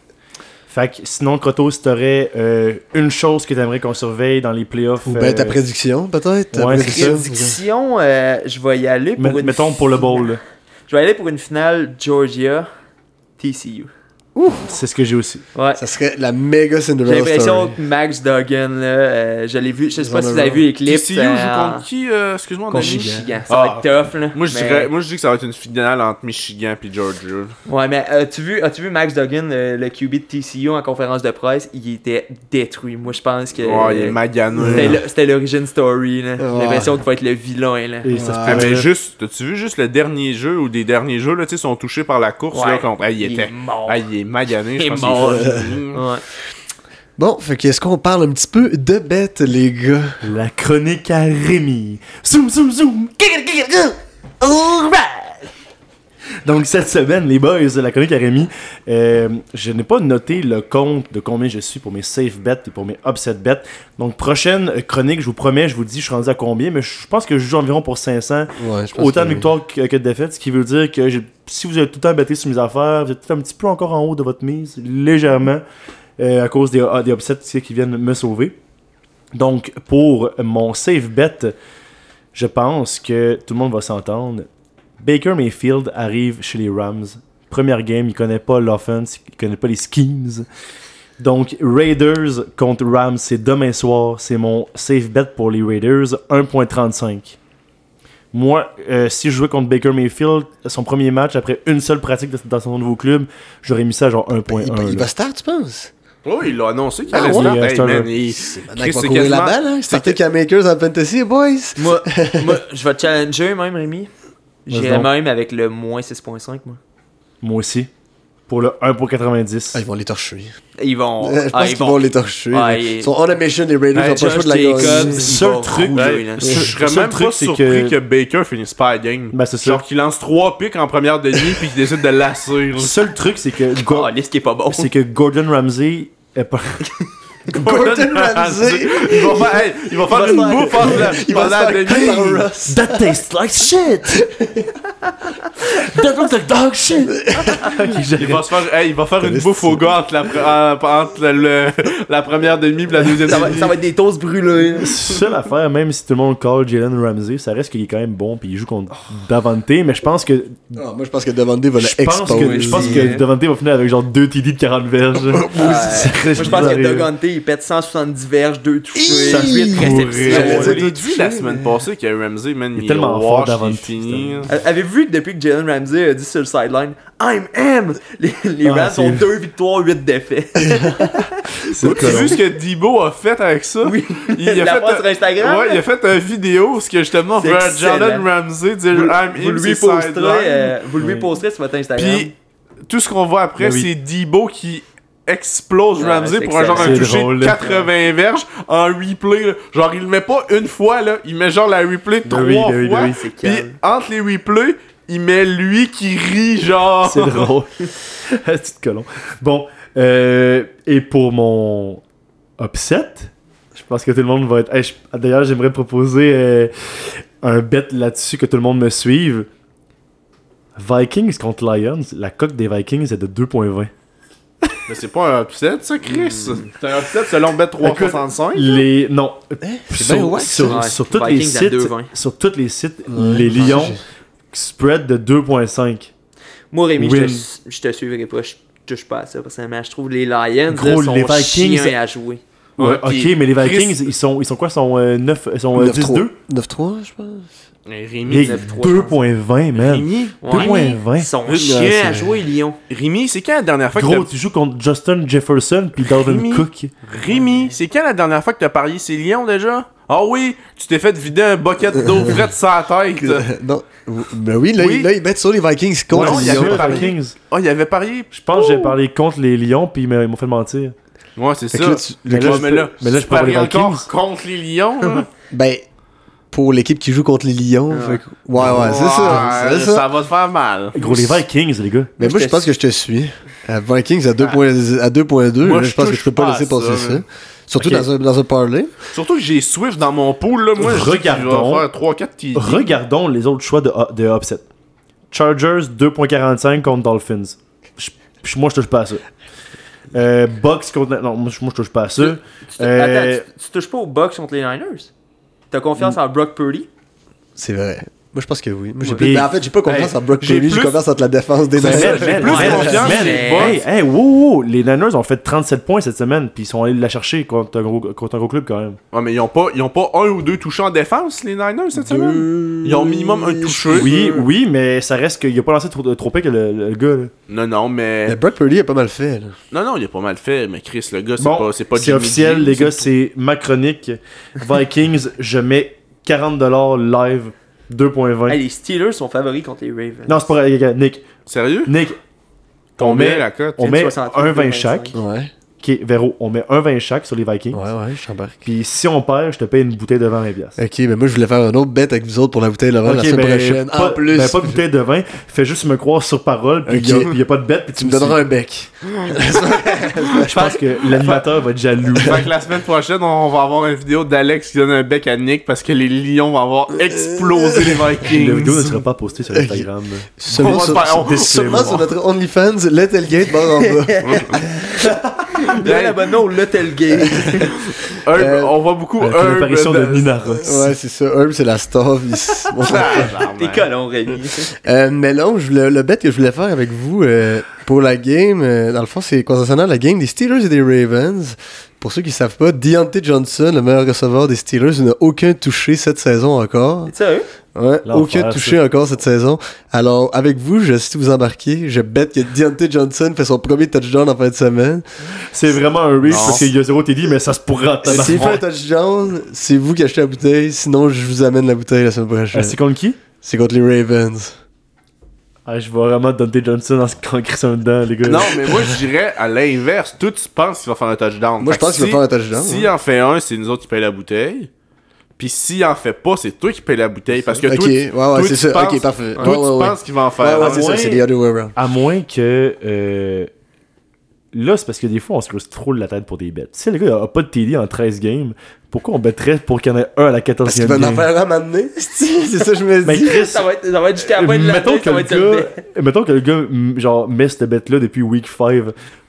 Fait que sinon, Croto, si t'aurais euh, une chose que t'aimerais qu'on surveille dans les playoffs. Ou ben ta euh, prédiction, peut-être? Ta ouais, prédiction? Euh, je vais y aller pour une Mettons pour le bowl. Je vais aller pour une finale Georgia TCU. C'est ce que j'ai aussi. Ouais. Ça serait la méga J'ai Cinderella l'impression story. que Max Duggan, là, euh, je l'ai vu, je sais pas si vous avez vu les clips. TCU euh, joue contre qui, euh, excuse-moi, contre? Michigan. Ça Ah. va être tough, là. Moi je, mais- dirais, moi, je dis que ça va être une finale entre Michigan et Georgia. Ouais, mais euh, as-tu vu, as-tu vu Max Duggan, le QB de TCU en conférence de presse? Il était détruit. Moi, je pense que. Ouais, il est magané. c'était l'origin story, là. J'ai Ouais. l'impression qu'il va être le vilain, là. Et ça se Ah, mais juste, t'as-tu vu juste le dernier jeu ou des derniers jeux, là, tu sais, sont touchés par la course, Ouais. là, contre. Ah, il Il était. est mort. Ah, il est magané, Il je est pense mort. Ouais. Bon, fait que est-ce qu'on parle un petit peu de bêtes, les gars? La chronique à Rémi. Zoom, zoom, zoom. Alright. Donc, cette semaine, les boys, la chronique à Rémi, euh, je n'ai pas noté le compte de combien je suis pour mes safe bets et pour mes upset bets. Donc, prochaine chronique, je vous promets, je vous dis, je suis rendu à combien, mais je pense que je joue environ pour 500. Ouais, je pense Autant de victoires que, que de défaites, ce qui veut dire que si vous avez tout le temps betté sur mes affaires, vous êtes peut-être un petit peu encore en haut de votre mise, légèrement, euh, à cause des, ah, des upsets qui viennent me sauver. Donc, pour mon safe bet, je pense que tout le monde va s'entendre. Baker Mayfield arrive chez les Rams. Première game, il connaît pas l'offense, il connaît pas les schemes. Donc, Raiders contre Rams, c'est demain soir. C'est mon safe bet pour les Raiders, 1.35. Moi, euh, si je jouais contre Baker Mayfield, son premier match, après une seule pratique de- dans son nouveau club, j'aurais mis ça genre 1.1. Il, il là. va start, tu penses? Oh, il l'a annoncé qu'il Ah, allait ouais? start. Il, Hey, man, il- c'est courir la quasiment- balle, hein? Starter Cam Makers en fantasy, boys! Moi, moi, je vais challenger même, Rémi. J'irais même avec le moins 6.5, moi. Moi aussi. Pour le 1.90. Ah, ils vont les torcher. Ils vont. je pense ah, qu'ils vont les torcher. Ah, Ils sont on a mission, les Raiders Hey, ont pas le choix de la il Seul truc, je serais Le seul même truc, pas c'est surpris que- que... Baker finisse pas la game. Ben, c'est ça. Genre qu'il lance 3 pics en première demi puis qu'il décide de lasser. Le seul truc, c'est que, Go- Ah, liste qui est pas bon. c'est que Gordon Ramsay est pas. Gordon Ramsay! Il va faire, hey, il va faire va une bouffe entre la, Il va se pendant la faire demi. That tastes like shit! That looks like dog shit! Il va se faire, hey, il va faire une bouffe au gars entre la, en- entre le- le- la première demi et la deuxième Ça va, demi. ça va être des toasts brûlés. là. Seule affaire, même si tout le monde call Jalen Ramsey, ça reste qu'il est quand même bon, puis il joue contre Davante, mais je pense que. Ah, moi, je pense que Devante va Je le pense que, exposer. je pense que. Davante va finir avec genre 2 TD de 40 verges. Moi, je pense que Hunter, il pète 170 verges, 2 touchés, Hi! 8 J'aurais réceptions. dit l'a semaine passée que Ramsey, man, Il est tellement fort d'avant il le est fini. Euh, Avez-vous vu que depuis que Jalen Ramsey a dit sur le sideline I'm M, les, les Ah, Rams ont 2 victoires, 8 défaites. C'est Tu as vu ce que Debo a fait avec ça? Oui. Il a La fait sur Instagram. Ouais, il a fait une vidéo où ce que justement. Jalen Ramsey dire Vous, I'm vous in lui posterez, sideline. euh, vous lui Oui. posterez sur votre Instagram. Puis tout ce qu'on voit après, Ben c'est Debo qui explose Ah, Ramsey pour un genre un toucher C'est drôle, de là. 80 verges en replay. Genre, il le met pas une fois, là. Il met genre la replay Ben trois oui, ben oui, ben fois. oui. Puis entre les replays, il met lui qui rit, genre. C'est drôle. Petit colon. Bon, euh, et pour mon upset, je pense que tout le monde va être. Hey, je- D'ailleurs, j'aimerais proposer euh, un bet là-dessus que tout le monde me suive. Vikings contre Lions, la coque des Vikings est de 2.20. Mais c'est pas un upset, ça, Chris? C'est un upset selon bet 365. Les non c'est bien sur, sur, sur tous les sites 2,20. sur tous les sites les Lions spread de 2.5 Moi, Rémi, je te, je te suivrai pas. Je touche pas à ça, personnellement. Je trouve les Lions Gros, là, sont les Vikings- à jouer. Ouais, Ouais, ok, puis mais les Chris- Vikings, ils sont, ils sont quoi? Ils sont, euh, 9, ils sont euh, 9-3, 10-2? 9-3, je pense. Rémi, 9-3, 2.20, man. Rémi, Ouais. 2.20. Ils sont c'est- à jouer, Lyon. Rémi, c'est quand la dernière fois que Gros, tu joues contre Justin Jefferson puis Dalvin. Cook. Rémi, c'est quand la dernière fois que t'as parié ces lions déjà? Ah oui, tu t'es fait vider un bucket d'eau frette sur la tête. non. Ben oui, là, Oui. ils- là, ils mettent sur les Vikings contre Ouais, les il y avait Lions. les pas- Vikings. Oh, il avait parié. Je pense que j'ai parlé contre les Lions puis ils m'ont fait mentir. Ouais, c'est ça. là, tu- Mais là, je mais peux- là, mais là, je tu peux encore contre les lions. Ben, pour l'équipe qui joue contre les Lions. Ouais. fait Ouais, ouais, c'est ça. Ça. Ça va te faire mal. Gros, les Vikings, les gars. Mais moi, je je pense que je te suis. À Vikings à 2.2, à 2.2, Moi, là, je je pense que je peux pas laisser passer ça. Surtout dans, un, dans un parlay. Surtout que j'ai Swift dans mon pool, là. Moi, je dis qu'il va Regardons. faire 3-4 TD. Regardons les autres choix de, de upset. Chargers 2.45 contre Dolphins. Je- je- moi, je touche pas à ça. Euh, Bucks contre. Non, moi, je moi, je touche pas à ça. Tu Euh, Attends, tu, tu touches pas au Bucks contre les Niners? T'as confiance en Brock Purdy? C'est vrai. Moi, je pense que oui. Moi, j'ai Ouais. plus- Et- mais en fait, j'ai pas confiance Hey, en Brock j'ai Purdy, j'ai confiance entre la défense des Niners. j'ai plus confiance hey, Bucks. hey, wow, wow, les Niners ont fait 37 points cette semaine, puis ils sont allés la chercher contre un gros, contre un gros club quand même. Ouais, mais ils ont, pas, ils ont pas un ou deux touchés en défense, les Niners, cette semaine? Ils ont au minimum un touché. Oui, oui, mais ça reste qu'il a pas lancé trop, trop pire que le, le gars. là. Non, non, mais. Mais Brock Purdy a pas mal fait. là. Non, non, il est pas mal fait, mais Chris, le gars, c'est Bon, pas, c'est pas c'est officiel, G, les gars, c'est- c'est ma chronique. Vikings, je mets 40$ live, 2.20. Hey, les Steelers sont favoris contre les Ravens. Non, c'est pas vrai, les gars. Nick, Sérieux? Nick, on met, la cote? on met 68, 1,20 25. chaque. Ouais. Ok, Véro, on met 1,20 chaque sur les Vikings. Ouais, ouais, je t'embarque. Puis si on perd, je te paye une bouteille de vin à 20$. piastres. Ok, mais moi, je voulais faire un autre bet avec vous autres pour la bouteille de vin la semaine ben, prochaine. pas, en plus, ben, pas de bouteille de vin, fais juste me croire sur parole, puis il n'y a, pas de bête, puis tu me donneras un bec. Je pense que l'animateur va être jaloux. Fait que la semaine prochaine, on va avoir une vidéo d'Alex qui donne un bec à Nick parce que les lions vont avoir explosé les Vikings. La vidéo ne sera pas postée sur Instagram. Va sur, on- seulement sur notre OnlyFans, Let Tailgate, barre en bas. Là, l'abonnement au Little Game. Herb, Euh, on voit beaucoup Avec Herb l'apparition de dans- Nina Ross. Ouais, c'est ça. Herb, c'est la star. bon, T'es colon, Rémi. Euh, mais non, je voulais- le bet que je voulais faire avec vous euh, pour la game, euh, dans le fond, c'est concernant la game des Steelers et des Ravens. Pour ceux qui savent pas, Deontay Johnson, le meilleur receveur des Steelers, n'a aucun touché cette saison encore. Sérieux? Ouais, aucun touché encore cette saison. Alors, avec vous, je, si vous embarquez, je bête que Deontay Johnson fait son premier touchdown en fin de semaine. C'est vraiment un reach parce qu'il y a zéro TD, mais ça se pourra. S'il fait un touchdown, c'est vous qui achetez la bouteille. Sinon, je vous amène la bouteille la semaine prochaine. Ah, C'est contre qui? C'est contre les Ravens. Ah, Je vois vraiment Dante Johnson en se crissant dedans, les gars. Non, mais moi, je dirais à l'inverse. Toi, tu penses qu'il va faire un touchdown. Moi, je Fait pense qu'il va faire un touchdown. S'il en fait un, c'est nous autres qui payons la bouteille. Puis s'il en fait pas, c'est toi qui payes la bouteille. Parce que Ok, toi, ouais, ouais, toi, c'est tu ça. penses- parfait. toi, Ouais, tu ouais, ouais. penses qu'il va en Ouais, faire ouais, un. c'est ça, moins- c'est the other way around. À moins que. euh, Là, c'est parce que des fois, on se creuse trop la tête pour des bêtes. Si le gars a pas de TD en 13 games, pourquoi on bêterait pour qu'il y en ait un à la 14e Parce qu'il va en faire un à m'amener. C'est ça, que je me Mais dis. Chris, Ça va être, ça va être jusqu'à la fin de mettons que, ça va le le gars, mettons que le gars, genre, met cette bête-là depuis week 5,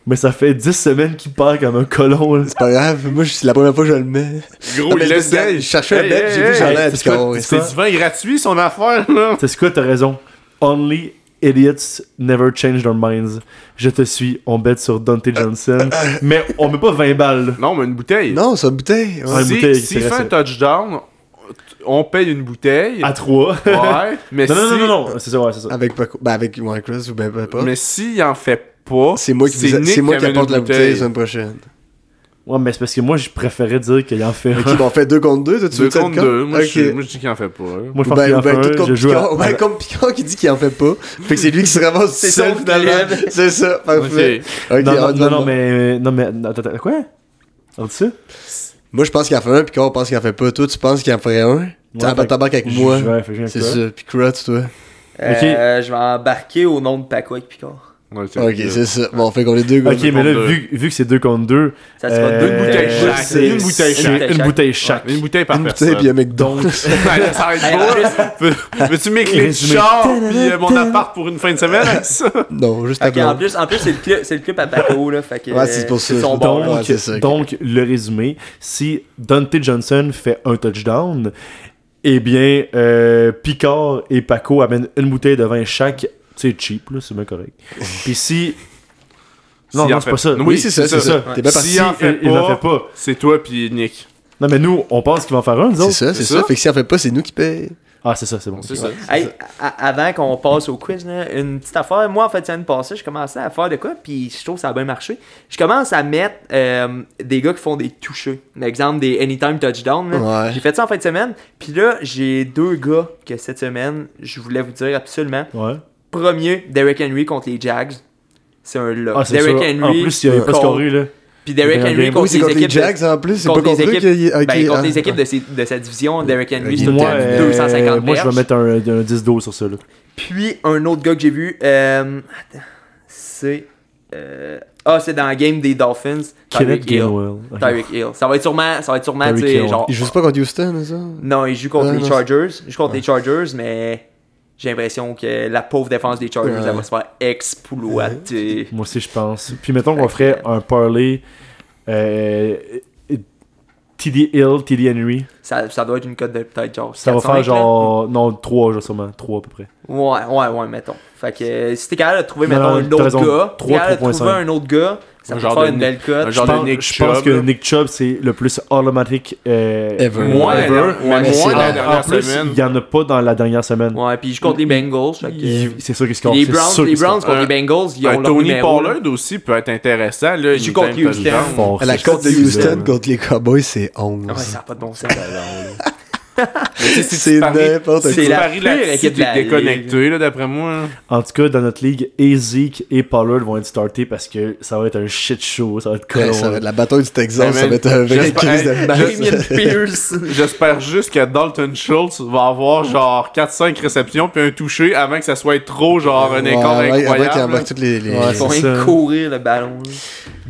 mais ça fait 10 semaines qu'il part comme un colon. C'est pas grave, moi, c'est la première fois que je le mets. Gros, il dis, je cherchais un hey, j'ai vu, j'en ai c'est du vin gratuit, son affaire, là. C'est ce quoi, t'as raison. Only idiots never change their minds. Je te suis, on bête sur Dante Johnson, mais on met pas 20 balles. Non, mais une bouteille. Non, c'est une bouteille. ouais. Ouais. une Si- bouteille, S'il c'est fait un touchdown, on paye une bouteille. À 3. Ouais, mais non, non, si... non, non, non, c'est ça, ouais, c'est ça. Avec, Paco- ben, avec Chris ou ben peu importe. Mais s'il en fait pas, C'est moi qui, Nick c'est moi qui apporte la bouteille la semaine prochaine. Ouais, mais c'est parce que moi, je préférais dire qu'il en fait un. Ok, bon, on fait 2 contre 2, toi tu Deux veux contre de deux. Moi, Ok. je, moi, je dis qu'il en fait pas. hein. Moi, je pense ben, qu'il en ben, fait tout Je joue Picard, à... ben, comme Picard qui dit qu'il en fait pas. Fait que c'est lui qui se ramasse C'est seul finalement. C'est ça, parfait. Ok. Ok, non, on non, va non, mais. Non, mais. Attends, attends, quoi? On dit ça? Moi, je pense qu'il en fait un, Picard pense qu'il en fait pas. Toi, tu penses qu'il en ferait un? Tu Ouais, t'embarques avec moi. C'est ça. Puis Crutch, toi. Euh, je vais embarquer au nom de Paco avec Picard. Ouais, Ok, c'est ça. Bon, on fait qu'on est deux gars. Ok, mais là, contre deux. vu, vu que c'est 2 contre 2, Ça sera Euh, deux Une bouteille euh, chaque. Une bouteille chaque. une bouteille chaque. Une bouteille par Une bouteille personne. puis un McDonald's. Donc, ça pas. plus- Veux- Veux-tu Résumé. char pis euh, mon appart pour une fin de semaine? Non, juste après. en plus, en plus c'est le club, c'est le club à Paco là, fait que Ouais, c'est pour ça. Donc, bon. ouais, c'est ça, ok. donc, le résumé, si Dante Johnson fait un touchdown, eh bien, euh, Picard et Paco amènent une bouteille de vin chaque. C'est cheap, là, c'est bien correct. Puis si. Non, non, en c'est fait- pas ça. Oui, c'est ça, c'est ça. T'es bien parti. S'il en fait il, il en fait pas. c'est toi pis Nick. Non, mais nous, on pense qu'il va en faire un, nous C'est ça, c'est ça. ça. Fait que si on fait pas, c'est nous qui paye. Ah, c'est ça, c'est bon. C'est ça. Hey, avant qu'on passe au quiz, là, une petite affaire. Moi, en fait, l'année passée, je commençais à faire de quoi, puis je trouve que ça a bien marché. Je commence à mettre euh, des gars qui font des touchés. Exemple, des anytime touchdown. Ouais. J'ai fait ça en fin de semaine. Puis là, j'ai deux gars que cette semaine, je voulais vous dire absolument. Ouais. Premier, Derrick Henry contre les Jags. C'est un lock. Ah, c'est Derrick. Henry. En plus, il avait pas contre- scoré, là. Puis Derrick Henry contre, les contre les équipes de- Jags en plus. C'est pas contre contre les eux équipes, qu'il y a- ben, contre ah, les équipes de, ses- de sa division, Derrick Henry, c'est tout le Moi, temps euh, 250 moi je vais mettre un, un 10-12 sur ça. Là. Puis un autre gars que j'ai vu, euh, attends, c'est Euh, Ah, c'est dans le game des Dolphins. Kenneth Tyreek Hill. Tyreek Hill. Ça va être sûrement, ça va être sûrement, genre. Il joue pas contre Houston, ça? Non, il joue contre Ah, les non, Chargers. Il joue contre les Chargers, mais j'ai l'impression que la pauvre défense des Chargers, Ouais. elle va se faire exploiter. Moi aussi, je pense. Puis mettons qu'on ferait un parlay euh, TD Hill, TD Henry. Ça, ça doit être une cote de peut-être genre. Ça va 4-5, là. faire genre. Non, 3 genre, sûrement. 3 à peu près. Ouais, ouais, ouais, mettons. Fait que euh, si t'es capable de trouver, Non, mettons, non, un autre raison. gars, t'es 3, capable de 3.5. trouver un autre gars, ça Un peut genre faire de une belle cote. un Je genre de pense, Nick je pense Chubb, que là. Nick Chubb, c'est le plus automatique euh, Ever. Ouais, ever. ouais, mais mais moins la- la En dernière plus, semaine. il y en a pas dans la dernière semaine. Ouais, puis je compte les Bengals. C'est sûr qu'il score. les Browns, les. Browns contre les Bengals, ils ont Tony là. Pollard aussi peut être intéressant. Là, joue contre Houston. La cote de Houston contre les Cowboys, c'est 11. Ouais, ça n'a pas de bon sens. C'est n'importe Si C'est la pire équipe de la t'es déconnecté, là, d'après moi. En tout cas, dans notre ligue, Ezek et Pollard vont être startés parce que ça va être un shit show. Ça va être Ouais, colon. ça va être la bataille du Texas, Ouais, ça va être un vrai J'espère- crise de. Damien Pierce. J'espère juste que Dalton Schultz va avoir genre 4-5 réceptions puis un touché avant que ça soit trop genre un Ouais, écart incroyable. embarque toutes les... les- Ouais, Ils courir le ballon.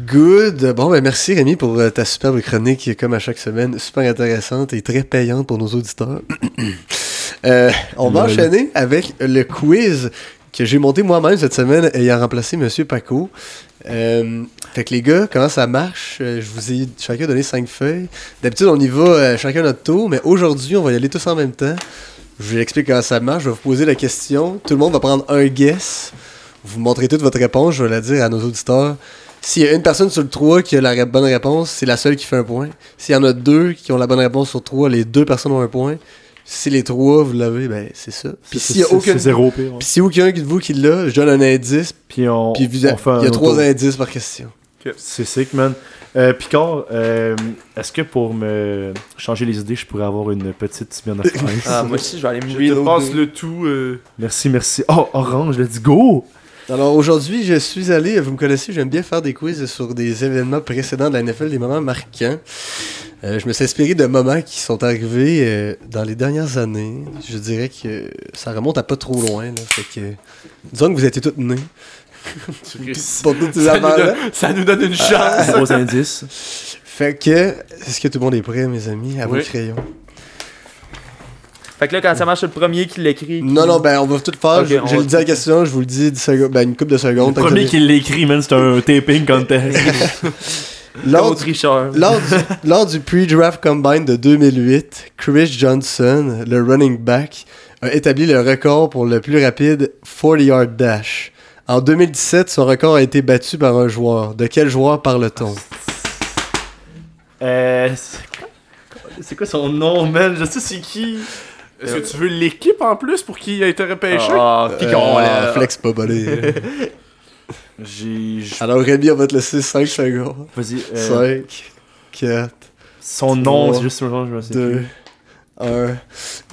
Good. Bon, ben merci Rémi pour euh, ta superbe chronique, qui est comme à chaque semaine, super intéressante et très payante pour nos auditeurs. Euh, on va enchaîner avec le quiz que j'ai monté moi-même cette semaine, ayant remplacé Monsieur Paco. Euh, fait que les gars, comment ça marche? Euh, je vous ai chacun donné 5 feuilles. D'habitude, on y va euh, chacun notre tour, mais aujourd'hui, on va y aller tous en même temps. Je vous explique comment ça marche. Je vais vous poser la question. Tout le monde va prendre un guess. Vous montrez toute votre réponse. Je vais la dire à nos auditeurs. S'il y a une personne sur le 3 qui a la bonne réponse, c'est la seule qui fait un point. S'il y en a deux qui ont la bonne réponse sur 3, les deux personnes ont un point. Si les trois, vous l'avez, ben c'est ça. Puis s'il y a aucun C'est zéro pire. ouais. puis si aucun de vous qui l'a, je donne un indice, Puis on, puis vous- on fait un il y a trois auto. indices par question. C'est sick, man. Euh, Picard, euh, est-ce que pour me changer les idées, je pourrais avoir une petite semaine fraise? Ah, moi aussi, je vais aller me Je te passe le tout. euh, Merci, merci. Oh, Orange, let's go! Alors aujourd'hui, je suis allé, vous me connaissez, j'aime bien faire des quiz sur des événements précédents de la NFL, des moments marquants. Euh, je me suis inspiré de moments qui sont arrivés euh, dans les dernières années. Je dirais que ça remonte à pas trop loin. Là, fait que, disons que vous étiez nés. Pour toutes ces ça, nous donne, ça nous donne une chance. Gros indice. Fait que, est-ce que tout le monde est prêt, mes amis, à Oui. vos crayons? Fait que là, quand ça marche, c'est le premier qui l'écrit. qui- Non, non, ben on va tout faire. Je je va- le dis à la question, je vous le dis 10 secondes, ben, une couple de Le secondes. que premier qui l'écrit, man, c'est un taping contest. Lors tricheur. Lors du, lors du pre-draft combine de 2008, Chris Johnson, le running back, a établi le record pour le plus rapide 40-yard dash. En 2017, son record a été battu par un joueur. De quel joueur parle-t-on? Euh, c'est quoi- c'est quoi son nom, man? Je sais c'est qui. Est-ce que tu veux l'équipe en plus pour qu'il ait été repêché? Ah, Euh, Picard, là. Flex pas bolé. J'ai. Alors Rémi, on va te laisser 5 secondes. Vas-y. euh, 5, 4, son nom, c'est juste son nom, je me sais 2, plus. 1.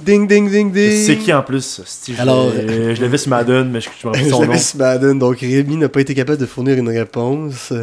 Ding, ding, ding, ding. C'est qui en plus? Je Alors- je l'avais sur Madden, mais je je me rappelle Je son nom. l'avais sur Madden, donc Rémi n'a pas été capable de fournir une réponse.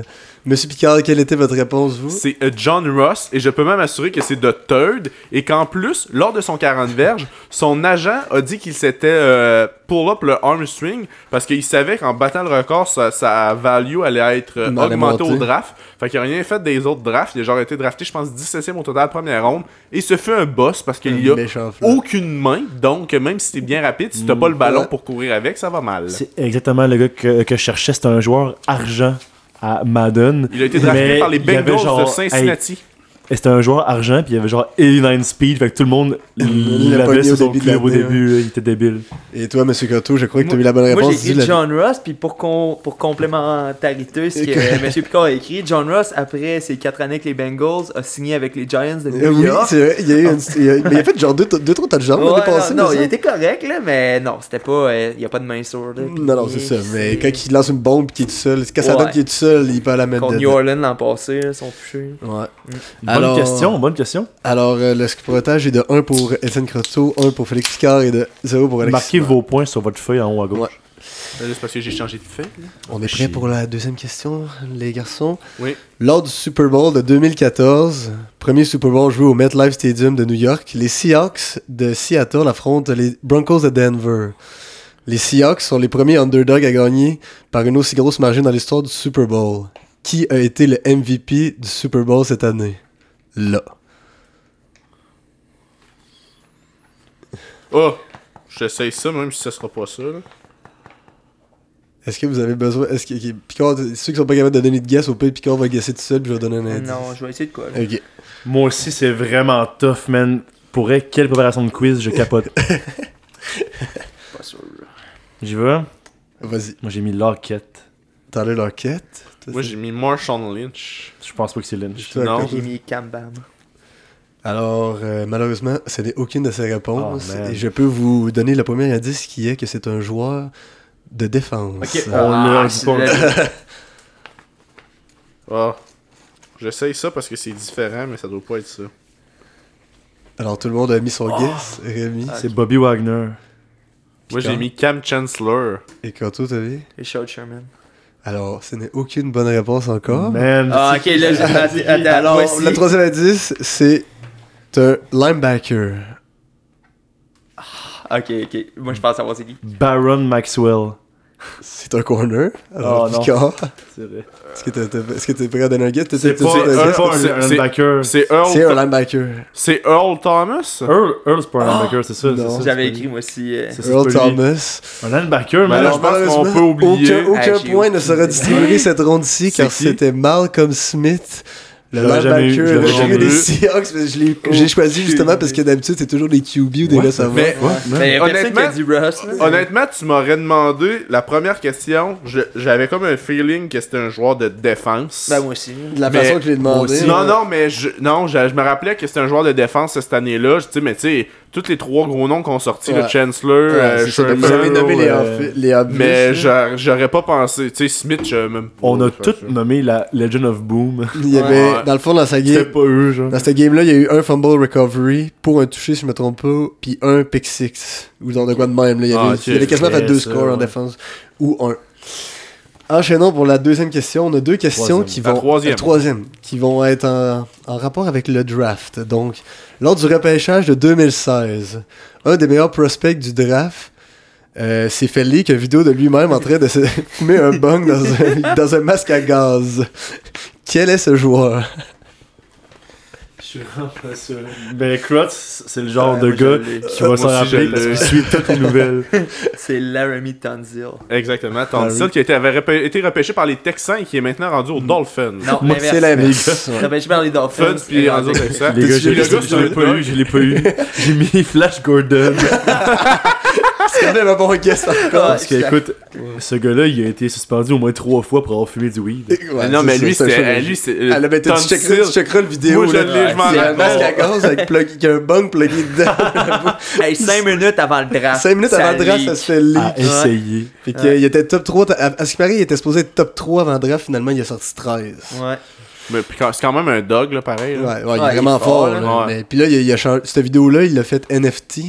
Monsieur Picard, quelle était votre réponse, vous? C'est euh, John Ross, et je peux même assurer que c'est de third, et qu'en plus, lors de son 40 verges, son agent a dit qu'il s'était euh, pull up le arm string, parce qu'il savait qu'en battant le record, sa, sa value allait être euh, augmentée au draft. Fait qu'il a rien fait des autres drafts, il a genre été drafté, je pense, 17ème au total première ronde, et ce fait un boss, parce qu'il y a aucune main, donc même si t'es bien rapide, si t'as pas le ballon Ouais. pour courir avec, ça va mal. C'est exactement le gars que, que je cherchais. C'est un joueur argent à Madden. Il a été drafté par les Bengals de Cincinnati. Et c'était un joueur argent, puis il avait genre 89 speed, fait que tout le monde Il l'a l'avait sur au son début de club au début, là, il était débile. Et toi, Monsieur Cotto, je crois que tu as Moi- eu la bonne Moi, réponse. j'ai écrit. John Ross, puis pour, con- pour complémentarité, ce que Ok. M. Picard a écrit, John Ross, après ses 4 années avec les Bengals, a signé avec les Giants de Euh, New oui, York. c'est vrai. Il y a, eu une- il y a- mais il a fait genre deux, deux trois touchdowns Ouais, l'année passée. non, non, il ça? était correct, là, mais non, c'était pas. euh, Il n'y a pas de main sourde. Non, non, c'est ça. Mais quand il lance une bombe et qu'il est tout seul, quand ça Ouais. donne qu'il est tout seul, il peut la mettre Contre New. Orleans l'an passé, là, ils sont Bonne question, bonne question. Alors, euh, le scrutage est de 1 pour Étienne Croteau, 1 pour Félix Picard et de 0 pour Alexis. Marquez vos points sur votre feuille en haut à gauche. Ouais. C'est juste parce que j'ai changé de fait. là. On est prêt pour la deuxième question, les garçons? Oui. Lors du Super Bowl de 2014, premier Super Bowl joué au MetLife Stadium de New York, les Seahawks de Seattle affrontent les Broncos de Denver. Les Seahawks sont les premiers underdogs à gagner par une aussi grosse margine dans l'histoire du Super Bowl. Qui a été le MVP du Super Bowl cette année? Là. Oh! J'essaye ça, même si ça sera pas ça. là. Est-ce que vous avez besoin. Est-ce que. ok, Picard, ceux qui sont pas capables de donner de guess, au pire, Picard va guesser tout seul, puis je vais donner un indice. Non, je vais essayer de quoi. là. Ok. Moi aussi, c'est vraiment tough, man. Pour vrai, quelle préparation de quiz, je capote. Pas sûr. J'y vais? Vas-y. Moi, j'ai mis Lockett. Tyler Lockett? Toi, Moi, j'ai mis Marshawn Lynch. Je pense pas que c'est Lynch. Non. J'ai mis Cam Bam. Alors, euh, malheureusement, ce n'est aucune de ces réponses. Oh, man. et je peux vous donner le premier indice qui est que c'est un joueur de défense. Ok, on Ah, l'a Ah. J'essaye ça parce que c'est différent, mais ça doit pas être ça. Alors, tout le monde a mis son guess. Rémi. Ah, C'est Bobby Wagner. Moi, j'ai mis Cam Chancellor. Et Kato, t'as vu? Richard Sherman. Alors, ce n'est aucune bonne réponse encore. Man, Ah, ok, là, j'ai attends, attends, Alors, voici. le troisième indice, c'est un linebacker. Ok, ok. Moi, je pense savoir c'est qui. Baron Maxwell. C'est un corner. Alors, Oh, non. Picard, C'est vrai. est-ce que t'es t'es prêt à donner un? T'as- C'est pas, un, linebacker. C'est Earl. C'est un linebacker. C'est Earl Thomas? Earl, Earl c'est pas un linebacker, c'est ça. Non. c'est ça, J'avais écrit, moi aussi. euh, Earl. Thomas. Un linebacker, man. là, je pense qu'on malheureusement, peut oublier. Aucun, aucun Ah, point ne sera distribué cette ronde-ci car c'était Malcolm Smith. Le Je l'aurais jamais eu, recru jamais des. Seahawks, mais je l'ai- j'ai choisi justement parce que d'habitude c'est toujours des QB ou des Ouais, receveurs. mais- Ouais, Honnêtement- dit Russ. là. Honnêtement, tu m'aurais demandé la première question. J'avais comme un feeling que c'était un joueur de défense. Ben, moi aussi. De la Mais- façon que je l'ai demandé. aussi. non, non, mais je, non, je, je me rappelais que c'était un joueur de défense cette année-là. Je- Tu sais, mais tu sais, tous les trois gros noms qu'on sorti, le. Chancellor, Ouais, euh, Sherman, vous avez nommé les, euh, les obvious, mais j'aurais pas pensé. Tu sais, Smith, je même pas. On a ça. nommé la Legend of Boom. Il y avait, Ouais. dans le fond, dans sa C'était game, pas eux, genre. dans cette game-là, il y a eu un fumble recovery pour un toucher, si je me trompe pas, puis un pick six. Ou dans de quoi de même, là. Il y avait, Ah, il y avait quasiment fait deux ça, scores en défense. Ou un. Enchaînons pour la deuxième question. On a deux questions Troisième. qui La vont. troisième. euh, troisième. Qui vont être en, en rapport avec le draft. Donc, lors du repêchage de 2016, un des meilleurs prospects du draft euh, s'est fait leak une vidéo de lui-même en train de se fumer un bong dans un, dans un masque à gaz. Quel est ce joueur? Je suis vraiment pas sûr. Ben, Krotz, c'est le genre Ouais, de gars qui va s'en rappeler parce qu'il suit toutes les nouvelles. C'est Laramie Tanzil. Exactement. Ah oui. qui a été, avait repê- été repêché par les Texans et qui est maintenant rendu aux Dolphins. Non, Moi, C'est l'inverse. Ouais. Repêché par les Dolphins. Puis rendu aux Texans. Les gars, je l'ai gars, pas eu, je l'ai pas eu. J'ai mis Flash Gordon. C'est même un bon guess par contre. Parce que, écoute, ce gars-là, il a été suspendu au moins trois fois pour avoir fumé du weed. Ouais, non, mais lui, c'était. Lui, c'est. Là, ben, t'as- tu checkeras, le vidéo. Moi, je l'ai, je m'en Il y a un masque à gaz avec, un bung plugué dedans. Hey, 5 minutes avant le draft. 5 minutes avant le draft, ça se fait leak. Essayer. Fait qu'il il était top 3. À, ce qui paraît, il était supposé être top 3 avant le draft. Finalement, il a sorti 13. Ouais. Mais c'est quand même un dog, là, pareil. Ouais, là. ouais, il est Ouais, vraiment il est fort, fort. là. Ouais. Mais, puis là, il a, il a changé. Cette vidéo-là, il l'a fait NFT.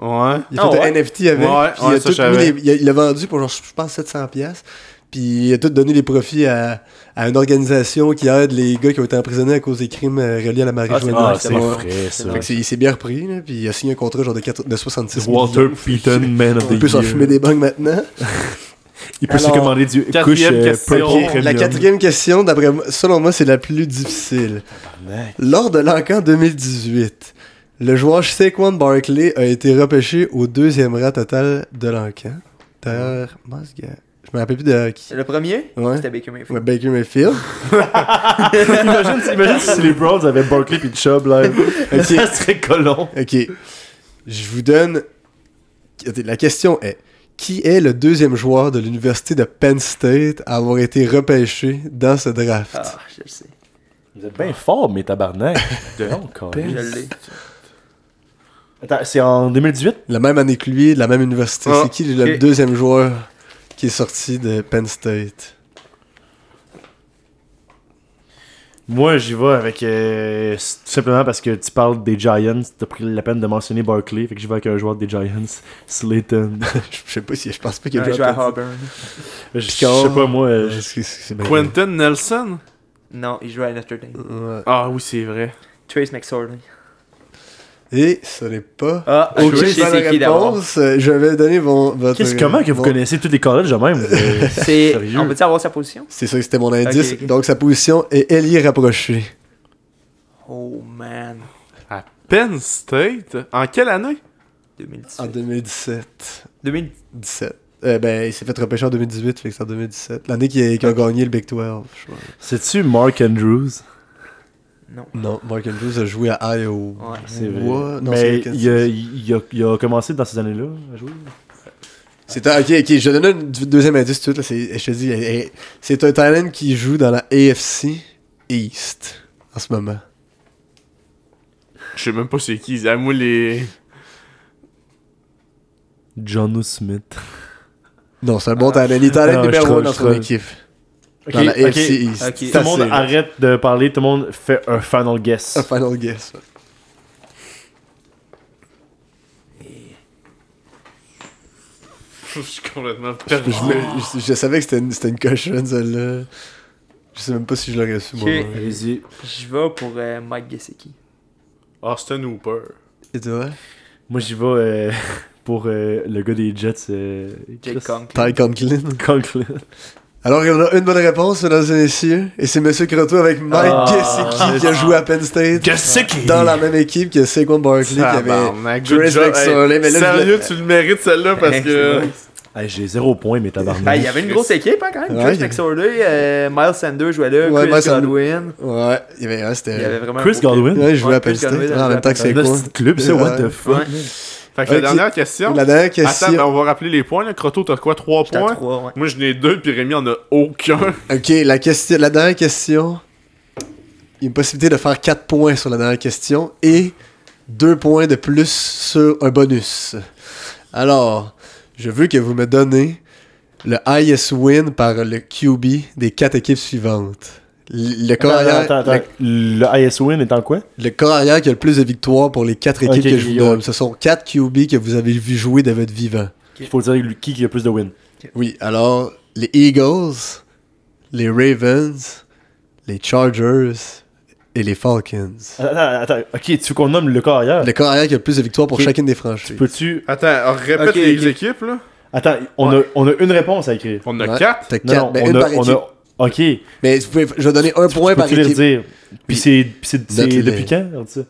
Ouais. Il a Ah fait un ouais? NFT avec. Ouais, puis ouais, il, a ça, tout je mis savais. les- il a- il l'a vendu pour, genre, je pense, 700$. piastres. Puis il a tout donné les profits à, à une organisation qui aide les gars qui ont été emprisonnés à cause des crimes euh, reliés à la marijuana. Ah, Fait c'est que- frais, ça. Fait que il s'est bien repris, là, puis il a signé un contrat genre de, 4 de 66 Walter millions. Payton, Man of the Il peut s'en fumer des bangs maintenant. Il peut se commander du couche quatrième euh. Purple la quatrième question, d'après selon moi, c'est la plus difficile. Lors de l'encan 2018, le joueur Saquon Barkley a été repêché au deuxième rang total de l'encan. D'ailleurs, Mosga- je me rappelle plus de qui. Le premier, Ouais. c'était Baker Mayfield. Ouais, Baker Mayfield. imagine, si- imagine si les Browns avaient Barkley puis Chubb là. Ça serait colon. Ok. Je vous donne. La question est qui est le deuxième joueur de l'université de Penn State à avoir été repêché dans ce draft? Ah, je le sais. Vous êtes bien fort, mais tabarnak. Non, quand Je même. l'ai. Attends, c'est en 2018 La même année que lui, de la même université. Ah, c'est qui le deuxième joueur qui est sorti de Penn State? Moi, j'y vais avec. euh, tout simplement parce que tu parles des Giants. T'as pris la peine de mentionner Barkley. Fait que j'y vais avec un joueur des Giants, Slayton. Je sais pas si je pense pas qu'il Il y a a joué à joué à Auburn. Je je sais pas, moi. euh, Quentin Nelson? Non, il jouait à Notre Dame. Ouais. Ah oui, c'est vrai. Trace McSorley. Et ce n'est pas. Ah, bonne c'est qui réponse. Je vais donner mon. votre- Qu'est-ce comment que vous mon- connaissez tous les collèges de même? C'est. On peut-tu avoir sa position? C'est ça, c'était mon indice. Ok, ok. Donc sa position est ailier rapproché. Oh man. À Penn State? En quelle année? 2018. En 2017. 2000. 17. Euh, ben, il s'est fait repêcher en 2018, fait que c'est en 2017. L'année qu'il a, qu'il a gagné le Big 12. je crois. C'est-tu Mark Andrews? Non. Non, Mark Andrews a joué à Iowa. Ouais. C'est vrai. Ouais, non, Mais il a, il, a, il a commencé dans ces années-là à jouer. C'est un- ok, ok, je donne un deuxième indice tout de suite. Là, je te dis, c'est un talent qui joue dans la AFC East en ce moment. Je sais même pas c'est qui. À moi, les. John Smith. Non, c'est un bon talent. Il est talent numéro troll, 1 dans je son troll. équipe. Ok, Dans la ok. AFC East. Tout le monde arrête de parler, tout le monde fait un final guess. Un final guess. ouais. Je suis complètement Je, perdu. je- je savais que c'était une, c'était une cochonne, celle-là. Je sais même pas si je l'aurais su, moi. Ok. Allez-y. Je vais pour euh, Mike Gesicki. Austin Hooper. Et toi? Moi, j'y vais euh, pour euh, le gars des Jets. Euh, Jake Conklin. Ty Conklin. Conklin. Alors, il y en a une bonne réponse, mesdames et messieurs. Et c'est Monsieur Croteau avec Mike Ah, Gesicki qui a joué à Penn State. Gesicki! Dans la même équipe que Saquon Barkley qui avait. Chris Hey, mais là, Sérieux, tu le mérites celle-là parce que. Hey, J'ai zéro point, mais tabarnak. Ben, il y avait une grosse équipe hein, quand même. Ouais, Chris McSorley, euh, Miles Sanders jouait là, Ouais, Chris Miles. Godwin. Ouais, il y avait, ouais, Il y avait c'était. vraiment Chris Godwin? Ouais, il jouait Ouais, à Penn Chris State. En même temps que C'est un Saquon. petit club, ça, what the fuck? Ouais. Fait que la dernière question. La dernière Attends, ben, on va rappeler les points. Là. Croto, t'as quoi? 3 J'étais à points? 3, ouais. Moi, j'en ai 2, puis Rémi en a aucun. Ok, la, question, la dernière question. Il y a une possibilité de faire 4 points sur la dernière question et 2 points de plus sur un bonus. Alors, je veux que vous me donnez le highest win par le QB des 4 équipes suivantes. Le, le corps Attends, arrière- attends, attends. Le IS win est en quoi? Le, le corps arrière qui a le plus de victoires pour les 4 équipes Ok, que je vous donne. ouais. Ce sont 4 QB que vous avez vu jouer de votre vivant. Il faut dire qui qui a plus de wins. Oui, alors, les Eagles, les Ravens, les Chargers et les Falcons. Attends, attends, attends. Ok, tu veux qu'on nomme le corps arrière? Le corps arrière qui a le plus de victoires pour chacune des franchises. Peux-tu. Attends, répète les équipes, là. Attends, on, a, on a une réponse à écrire. On a Ouais. 4. T'as quatre, non, ben, on, une a, par on équipe. a. Ok. Mais vous pouvez- je vais donner un point par Peux-tu les équipe. dire? Puis c'est depuis quand? ça?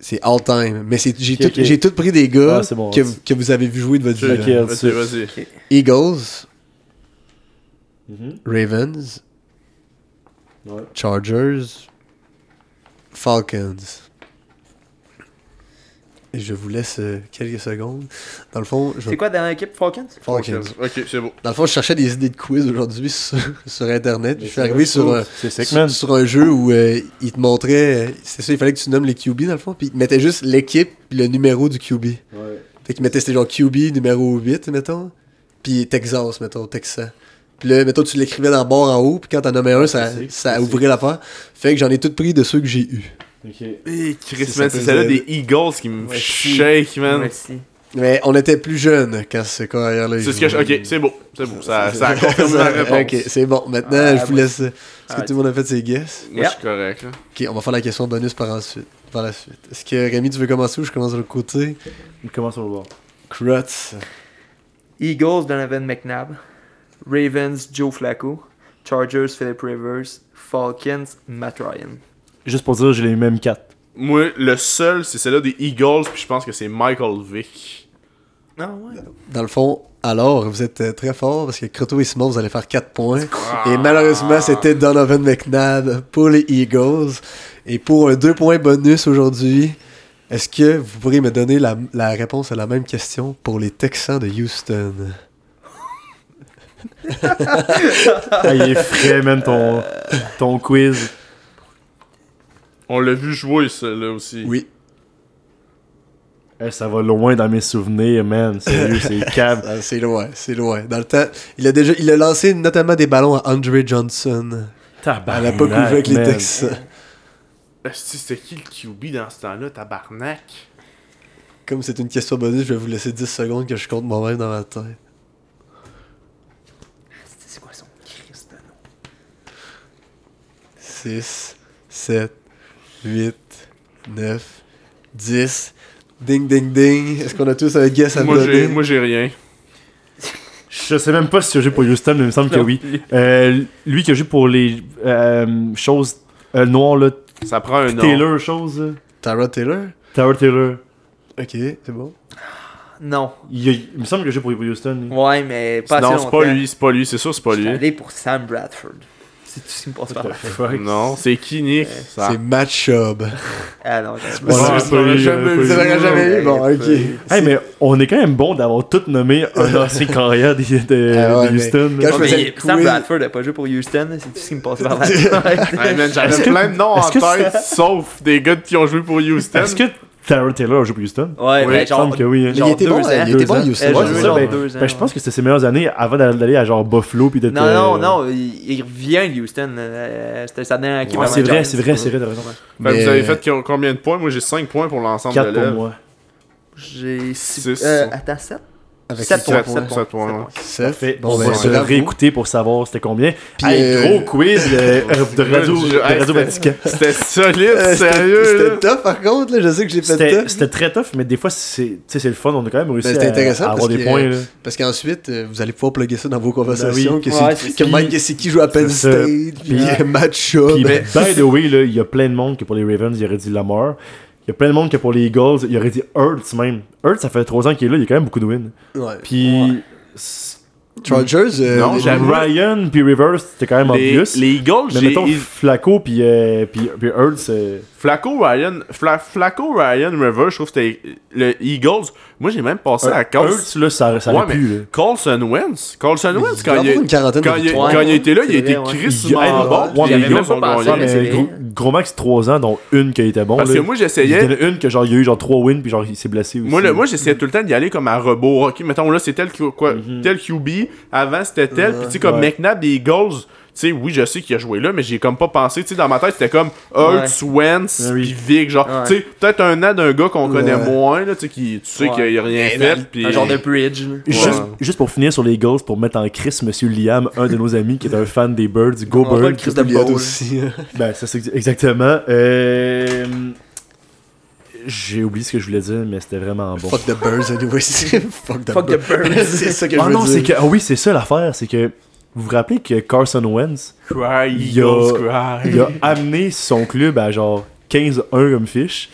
C'est all time. Mais c'est- j'ai tout, tout pris des gars Ah, bon, que, vous avez vu jouer de votre vie. Ok, vas-y. Eagles, Mhm. Ravens, Ouais. Chargers, Falcons. Et je vous laisse euh, quelques secondes. Dans le fond, je C'est quoi dans l'équipe Falcons? Falcons. Ok, c'est beau. Dans le fond, je cherchais des idées de quiz aujourd'hui sur, sur Internet. Je suis arrivé sur un, C'est sur, man. sur un jeu où euh, il te montrait. euh, C'est ça, il fallait que tu nommes les QB dans le fond. Puis il te mettait juste l'équipe puis le numéro du QB. Ouais. Fait qu'il mettait c'était genre QB numéro 8, mettons. Puis Texas, mettons, Texas. Puis là, mettons, tu l'écrivais dans le bord en haut. Puis quand t'en nommais un, ça, ça ouvrait l'affaire. Fait que j'en ai tout pris de ceux que j'ai eu. Ok. Hey, Chris, Ça man, peut c'est celle-là des Eagles qui me Ouais, si. shake, man. Merci. Mais on était plus jeunes quand ce carrière-là. C'est ce que je... Ok, c'est beau. C'est beau. Ça, ça a confirmé ma réponse. Ok, c'est bon. Maintenant, Ah, je vous laisse. Est-ce que Ah, tout le monde a fait ses guesses? Moi, je suis correct, là. Ok, on va faire la question bonus par ensuite. Par la suite. Est-ce que Rémi, tu veux commencer ou je commence de l'autre côté? Comment ça va voir? Crutz. Eagles, Donovan McNabb. Ravens, Joe Flacco. Chargers, Philip Rivers. Falcons, Matt Ryan. Juste pour dire, j'ai les mêmes quatre. Moi, le seul, c'est celle-là des Eagles, puis je pense que c'est Michael Vick. Ah ouais. Dans le fond, alors, vous êtes euh, très fort parce que Croto et Simon, vous allez faire 4 points. Et malheureusement, c'était Donovan McNabb pour les Eagles. Et pour un 2 points bonus aujourd'hui, est-ce que vous pourriez me donner la, la réponse à la même question pour les Texans de Houston? Ah, il est frais, man, ton, ton quiz. On l'a vu jouer, celle-là aussi. Oui. Eh, ça va loin dans mes souvenirs, man. Sérieux, c'est cave. Ah, c'est loin, c'est loin. Dans le temps, il a déjà il a lancé notamment des ballons à Andre Johnson à l'époque où il jouait avec les. Texans. C'était qui le QB dans ce temps-là, tabarnak? Comme c'est une question bonus, je vais vous laisser 10 secondes que je compte moi-même dans ma tête. C'est quoi son Christ de nom? 6, 7, 8, 9, 10. Ding, ding, ding. Est-ce qu'on a tous un guess à Moi, donner? j'ai, moi, j'ai rien. Je sais même pas si il a joué pour Houston, mais il me semble que oui. Euh, lui qui a joué pour les euh, choses euh, noires, là, Ça prend un nom. Taylor, chose. Tara Taylor? Tower Taylor. Ok, c'est bon. Non. Il, a- il me semble a joué pour, Houston. lui. Ouais, mais pas Non, c'est pas lui, c'est pas lui, c'est sûr, c'est pas Je suis lui. allé pour Sam Bradford. C'est tout ce qui me passe par la tête. Non, c'est qui, Nick? Ça. C'est Matt Chubb. Ah non, je pas lui, jamais- eu? Bon, ok. Hey, mais on est quand même bon d'avoir tout nommé un ancien carrière de, de- Ah ouais, de Houston. quand je faisais Sam Bradford n'a pas joué pour Houston, c'est tout ce qui me passe par la tête. J'avais plein de noms en tête, sauf des gars qui ont joué pour Houston. Est-ce que Tower Taylor a joué pour Houston? Ouais, Oui, mais genre, semble que oui. hein. Mais il était deux bon, ans. il était bon. Houston. Ouais, ça, ben, deux ans, ben, je pense que c'était ses meilleures années avant d'aller à genre Buffalo puis d'être. Non, euh, non, non, il, il revient de Houston. euh, C'était sa dernière avant c'est vrai, c'est vrai, c'est vrai, t'as raison. Mais- vous avez fait qui- combien de points? Moi, j'ai 5 points pour l'ensemble 4 de pour l'œuvre. moi. J'ai 6. Six. Euh, attends, 7 Avec 7 les points. quatre, 7 sept points. points, sept ouais. points. Seth. Parfait. Bon, on ben, va se réécouter pour savoir c'était combien. Puis, hey, euh, gros quiz de, euh, de Radio, Radio c'était- Vatican. C'était solide, Euh, c'était- sérieux. C'était tough par contre, là. Je sais que j'ai fait C'était tough. c'était très tough, mais des fois, c'est tu sais, c'est le fun. On a quand même réussi Ben, c'était à, intéressant à avoir parce des points. Là. Parce qu'ensuite, vous allez pouvoir plugger ça dans vos conversations. oui. Que, Mike Gesicki joue à Penn. State, puis. Puis, by the way, là, il y a plein de monde que pour les Ravens, il aurait dit Lamar. Il y a plein de monde que pour les Eagles, il aurait dit Hurts même. Hurts, ça fait 3 ans qu'il est là, il y a quand même beaucoup de wins. Ouais. Puis. Chargers, euh, Non. Ryan puis Rivers, c'était quand même Les, obvious. les Eagles, Mais j'ai. mettons Flacco puis, euh, puis, puis Hurts. euh, Flacco, Ryan, Fla- Flacco, Ryan, River, je trouve que c'était le Eagles. Moi, j'ai même passé à Hurts, là, ça, ça Ouais, aurait mais pu. là. Carlson Wentz. Carlson Wentz, quand il, quand, il, quand il était là, il, était crissement bon. ouais, même pas Ouais, gagné. gros, max 3 ans, dont une qui a été bon. Parce là. que moi, Il y en j'essayais. a une que genre il y a eu genre 3 wins puis genre il s'est blessé aussi. Moi, le- moi j'essayais tout le temps d'y aller comme à rebours. Ok, mettons là, c'est tel, Q- quoi, Mhm. tel QB. Avant, c'était tel. Puis, tu sais, comme. McNabb des Eagles. Tu sais, oui, je sais qu'il a joué là, mais j'ai comme pas pensé. Tu sais, dans ma tête, c'était comme Hurts, Wentz, Ah oui. puis Vic. Genre, Ouais. tu sais, peut-être un an d'un gars qu'on connaît moins, là, tu sais, qui, tu sais Ouais. qu'il a rien Mais fait. Puis, Un genre de bridge. Juste, juste pour finir sur les Eagles, pour mettre en crise Monsieur Liam, un de nos amis qui est un fan des Birds, Go Birds. Chris de aussi. Ben, ça c'est ex- exactement. Euh, J'ai oublié ce que je voulais dire, mais c'était vraiment bon. Fuck the Birds, anyway. Fuck the Fuck the Birds. birds. c'est ça que Ah je non, veux c'est dire. que. Ah oui, c'est ça l'affaire, c'est que. Vous vous rappelez que Carson Wentz, Cry, Il a- Eagles, cry. il a amené son club à genre 15-1 comme fiche.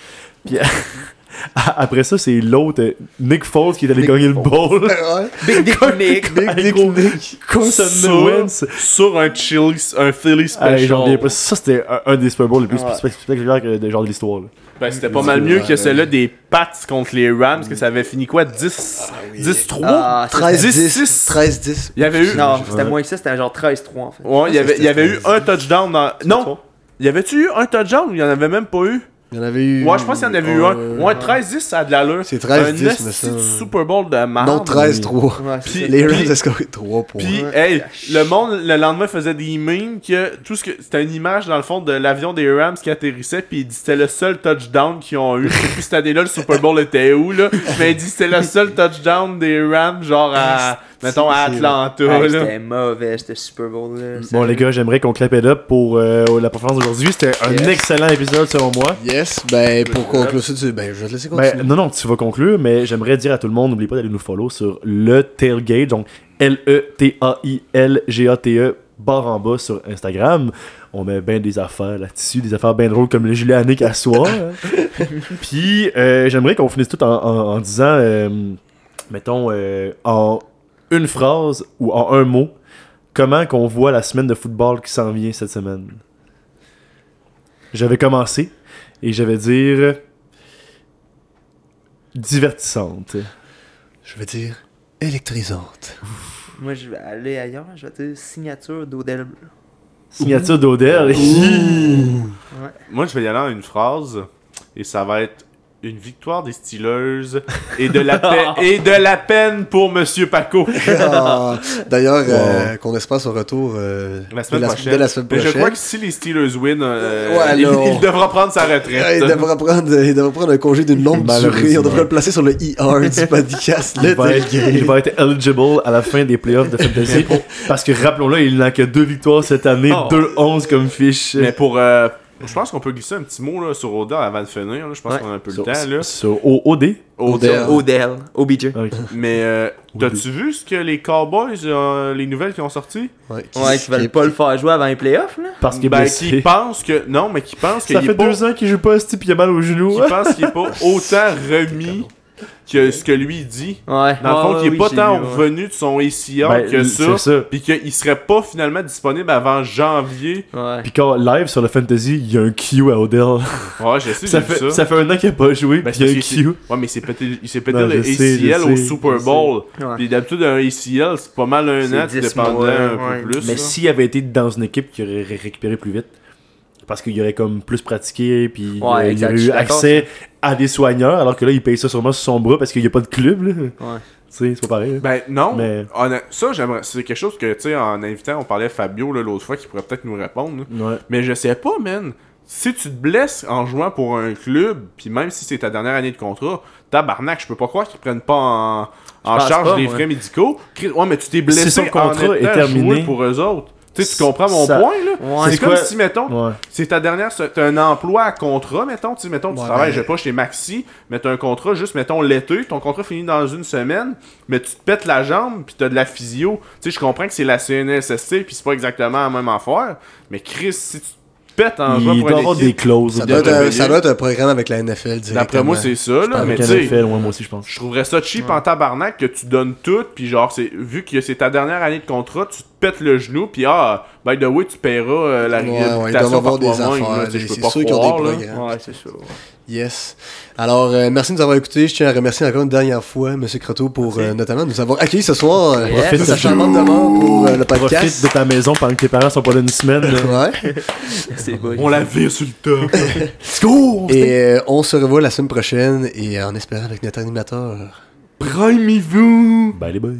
Puis après ça, c'est l'autre, Nick Foles, qui est allé Nick gagner le Foles. Ouais. Big Dick Nick. Big Dick Nick. Carson Sur- Wentz. Sur un Chili, un Philly special. Ça, c'était un, un des Super Bowls les plus Ouais. spec- spectaculaires que de, genre de l'histoire. Ben, c'était pas mal mieux que celui-là des Pats contre les Rams, que ça avait fini quoi 10 oui. 10-3 Ah, ça, 13-10. c'était- 13-10. Il y avait eu. Non, c'était moins que ça, c'était genre 13-3 en fait. Ouais, il y avait, il y avait eu un touchdown dans. Non! Il y avait-tu eu un touchdown ou il y en avait même pas eu? Il y en avait eu. Ouais, je pense qu'il y en avait eu un. Ouais, 13-10, ça a de l'allure. C'est 13-10, Un mais ça- Super Bowl de marde. Non, 13-3. Ouais, c'est Puis- ça. Les Rams ont scoré 3 points. Puis, hey, le monde, le lendemain, faisait des memes que tout ce que. C'était une image, dans le fond, de l'avion des Rams qui atterrissait, puis il dit c'était le seul touchdown qu'ils ont eu. Je sais plus cette année-là, le Super Bowl était où, là. Mais il dit c'était le seul touchdown des Rams, genre à. Mettons, à Atlanta, Hey. C'était mauvais, c'était Super Bowl. Là. Bon, les gars, j'aimerais qu'on clap it up pour euh, la performance d'aujourd'hui. C'était un Yes. excellent épisode selon moi. Yes, ben pour conclure ça, tu- ben je vais te laisser continuer. Ben, non, non, tu vas conclure, mais j'aimerais dire à tout le monde, n'oubliez pas d'aller nous follow sur le Tailgate, donc L-E-T-A-I-L-G-A-T-E, barre en bas sur Instagram. On met bien des affaires là-dessus, des affaires bien drôles comme le Julien Annick à soir. Puis, euh, j'aimerais qu'on finisse tout en, en- en disant, euh, mettons, euh, en une phrase ou en un mot, comment qu'on voit la semaine de football qui s'en vient cette semaine? J'avais commencé et je vais dire divertissante. Je vais dire électrisante. Moi, je vais aller ailleurs. Je vais dire signature d'Odell. Signature d'Odell. Moi, je vais y aller en une phrase, et ça va être une victoire des Steelers et de la, peine et de la peine pour Monsieur Paco. Ah, D'ailleurs, euh, qu'on espère son retour euh, La semaine de, prochaine. de la semaine Mais prochaine. je crois que si les Steelers win, euh, Ouais, il, là, on- il devra prendre sa Ouais, retraite. il, devra prendre, il devra prendre un congé d'une longue durée. On devrait le placer sur le ER du podcast. Il va, être, il va être eligible à la fin des playoffs de fantasy. parce que rappelons-le, il n'a que deux victoires cette année, Oh. 2-11 comme fiche. Mais pour, euh, je pense qu'on peut glisser un petit mot là, sur Odell avant de finir. là. Je pense Ouais. qu'on a un peu le temps. Là. sur O- OD. Odell. Odell, OBJ. Ok. Mais euh, Odell. t'as-tu vu ce que les Cowboys, euh, les nouvelles qui ont sorti? Ouais, Ouais, qui veulent pas le faire jouer avant les playoffs, là. Parce qu'il Ben, qui pensent que. Non, mais qui pensent qu'il Ça est fait pas. deux ans qu'il joue pas à ce type, il a mal au genou. Qui pensent qu'il est pas autant remis que ce que lui dit. Ouais. Dans le fond, Ouais, qu'il est oui, pas tant vu, ouais. revenu de son ACL Ben, que ça. ça. Puis qu'il serait pas finalement disponible avant janvier. Ouais. Puis quand live sur le fantasy, il y a un Q à Odell. Ouais, je sais, ça, fait, ça. ça. fait un an qu'il a pas joué, Ben, puis il y a un Q. Ouais, mais il s'est pété, il s'est pété Non, le sais, ACL au Super Bowl. Puis d'habitude, un ACL, c'est pas mal un an, tu 10 dépendais mois, un peu plus. Mais s'il avait été dans une équipe qui aurait ré- récupéré plus vite, parce qu'il aurait comme plus pratiqué, puis Ouais, euh, il aurait eu accès à des soigneurs, alors que là, il paye ça sûrement sur son bras parce qu'il n'y a pas de club. Là. Ouais. Tu sais, c'est pas pareil. là. Ben non, Mais- ça j'aimerais, c'est quelque chose que tu sais en invitant, on parlait Fabio là, l'autre fois qui pourrait peut-être nous répondre. Ouais. Mais je sais pas, man. Si tu te blesses en jouant pour un club, puis même si c'est ta dernière année de contrat, tabarnak, je peux pas croire qu'ils prennent pas en, en charge pas, les moi. frais médicaux. Ouais, mais tu t'es blessé Si son contrat en est terminé, pour eux autres. Tu sais, tu comprends mon ça- point, là? Ouais. c'est comme quoi- si, mettons, Ouais. c'est ta dernière. T'as un emploi à contrat, mettons. Tu sais, mettons, tu Ouais, travailles, je sais pas, chez Maxi, mais t'as un contrat juste, mettons, l'été. Ton contrat finit dans une semaine, mais tu te pètes la jambe, puis t'as de la physio. Tu sais, je comprends que c'est la CNSST, puis c'est pas exactement la même affaire. Mais Chris, si tu te pètes en jouant Il pour doit avoir équipe, des clauses. Ça de doit, être un, ça doit être un programme avec la NFL directement. d'après moi, c'est ça, là. Mais Avec sais, NFL, ouais, moi aussi, je pense. je trouverais ça cheap en tabarnak que tu donnes tout, puis genre, c'est vu que c'est ta dernière année de contrat, tu te pètes le genou, puis ah, by the way, tu paieras euh, la Ouais, ouais, ils réhabilitation avoir par des toi-même, C'est pas sûr qu'ils ont croire, des programmes. Ouais, c'est ça. Yes. Alors, euh, merci de nous avoir écoutés. Je tiens à remercier encore une dernière fois M. Croteau pour euh, notamment nous avoir accueillis ce soir. euh, Yes. pour sa charmante demande pour euh, le Profite podcast. de ta maison pendant que tes parents sont pas là une semaine. là. Ouais. C'est beau. On la vire sur le top. Let's go! Et euh, on se revoit la semaine prochaine et en espérant avec notre animateur. Primez-vous! Bye les boys.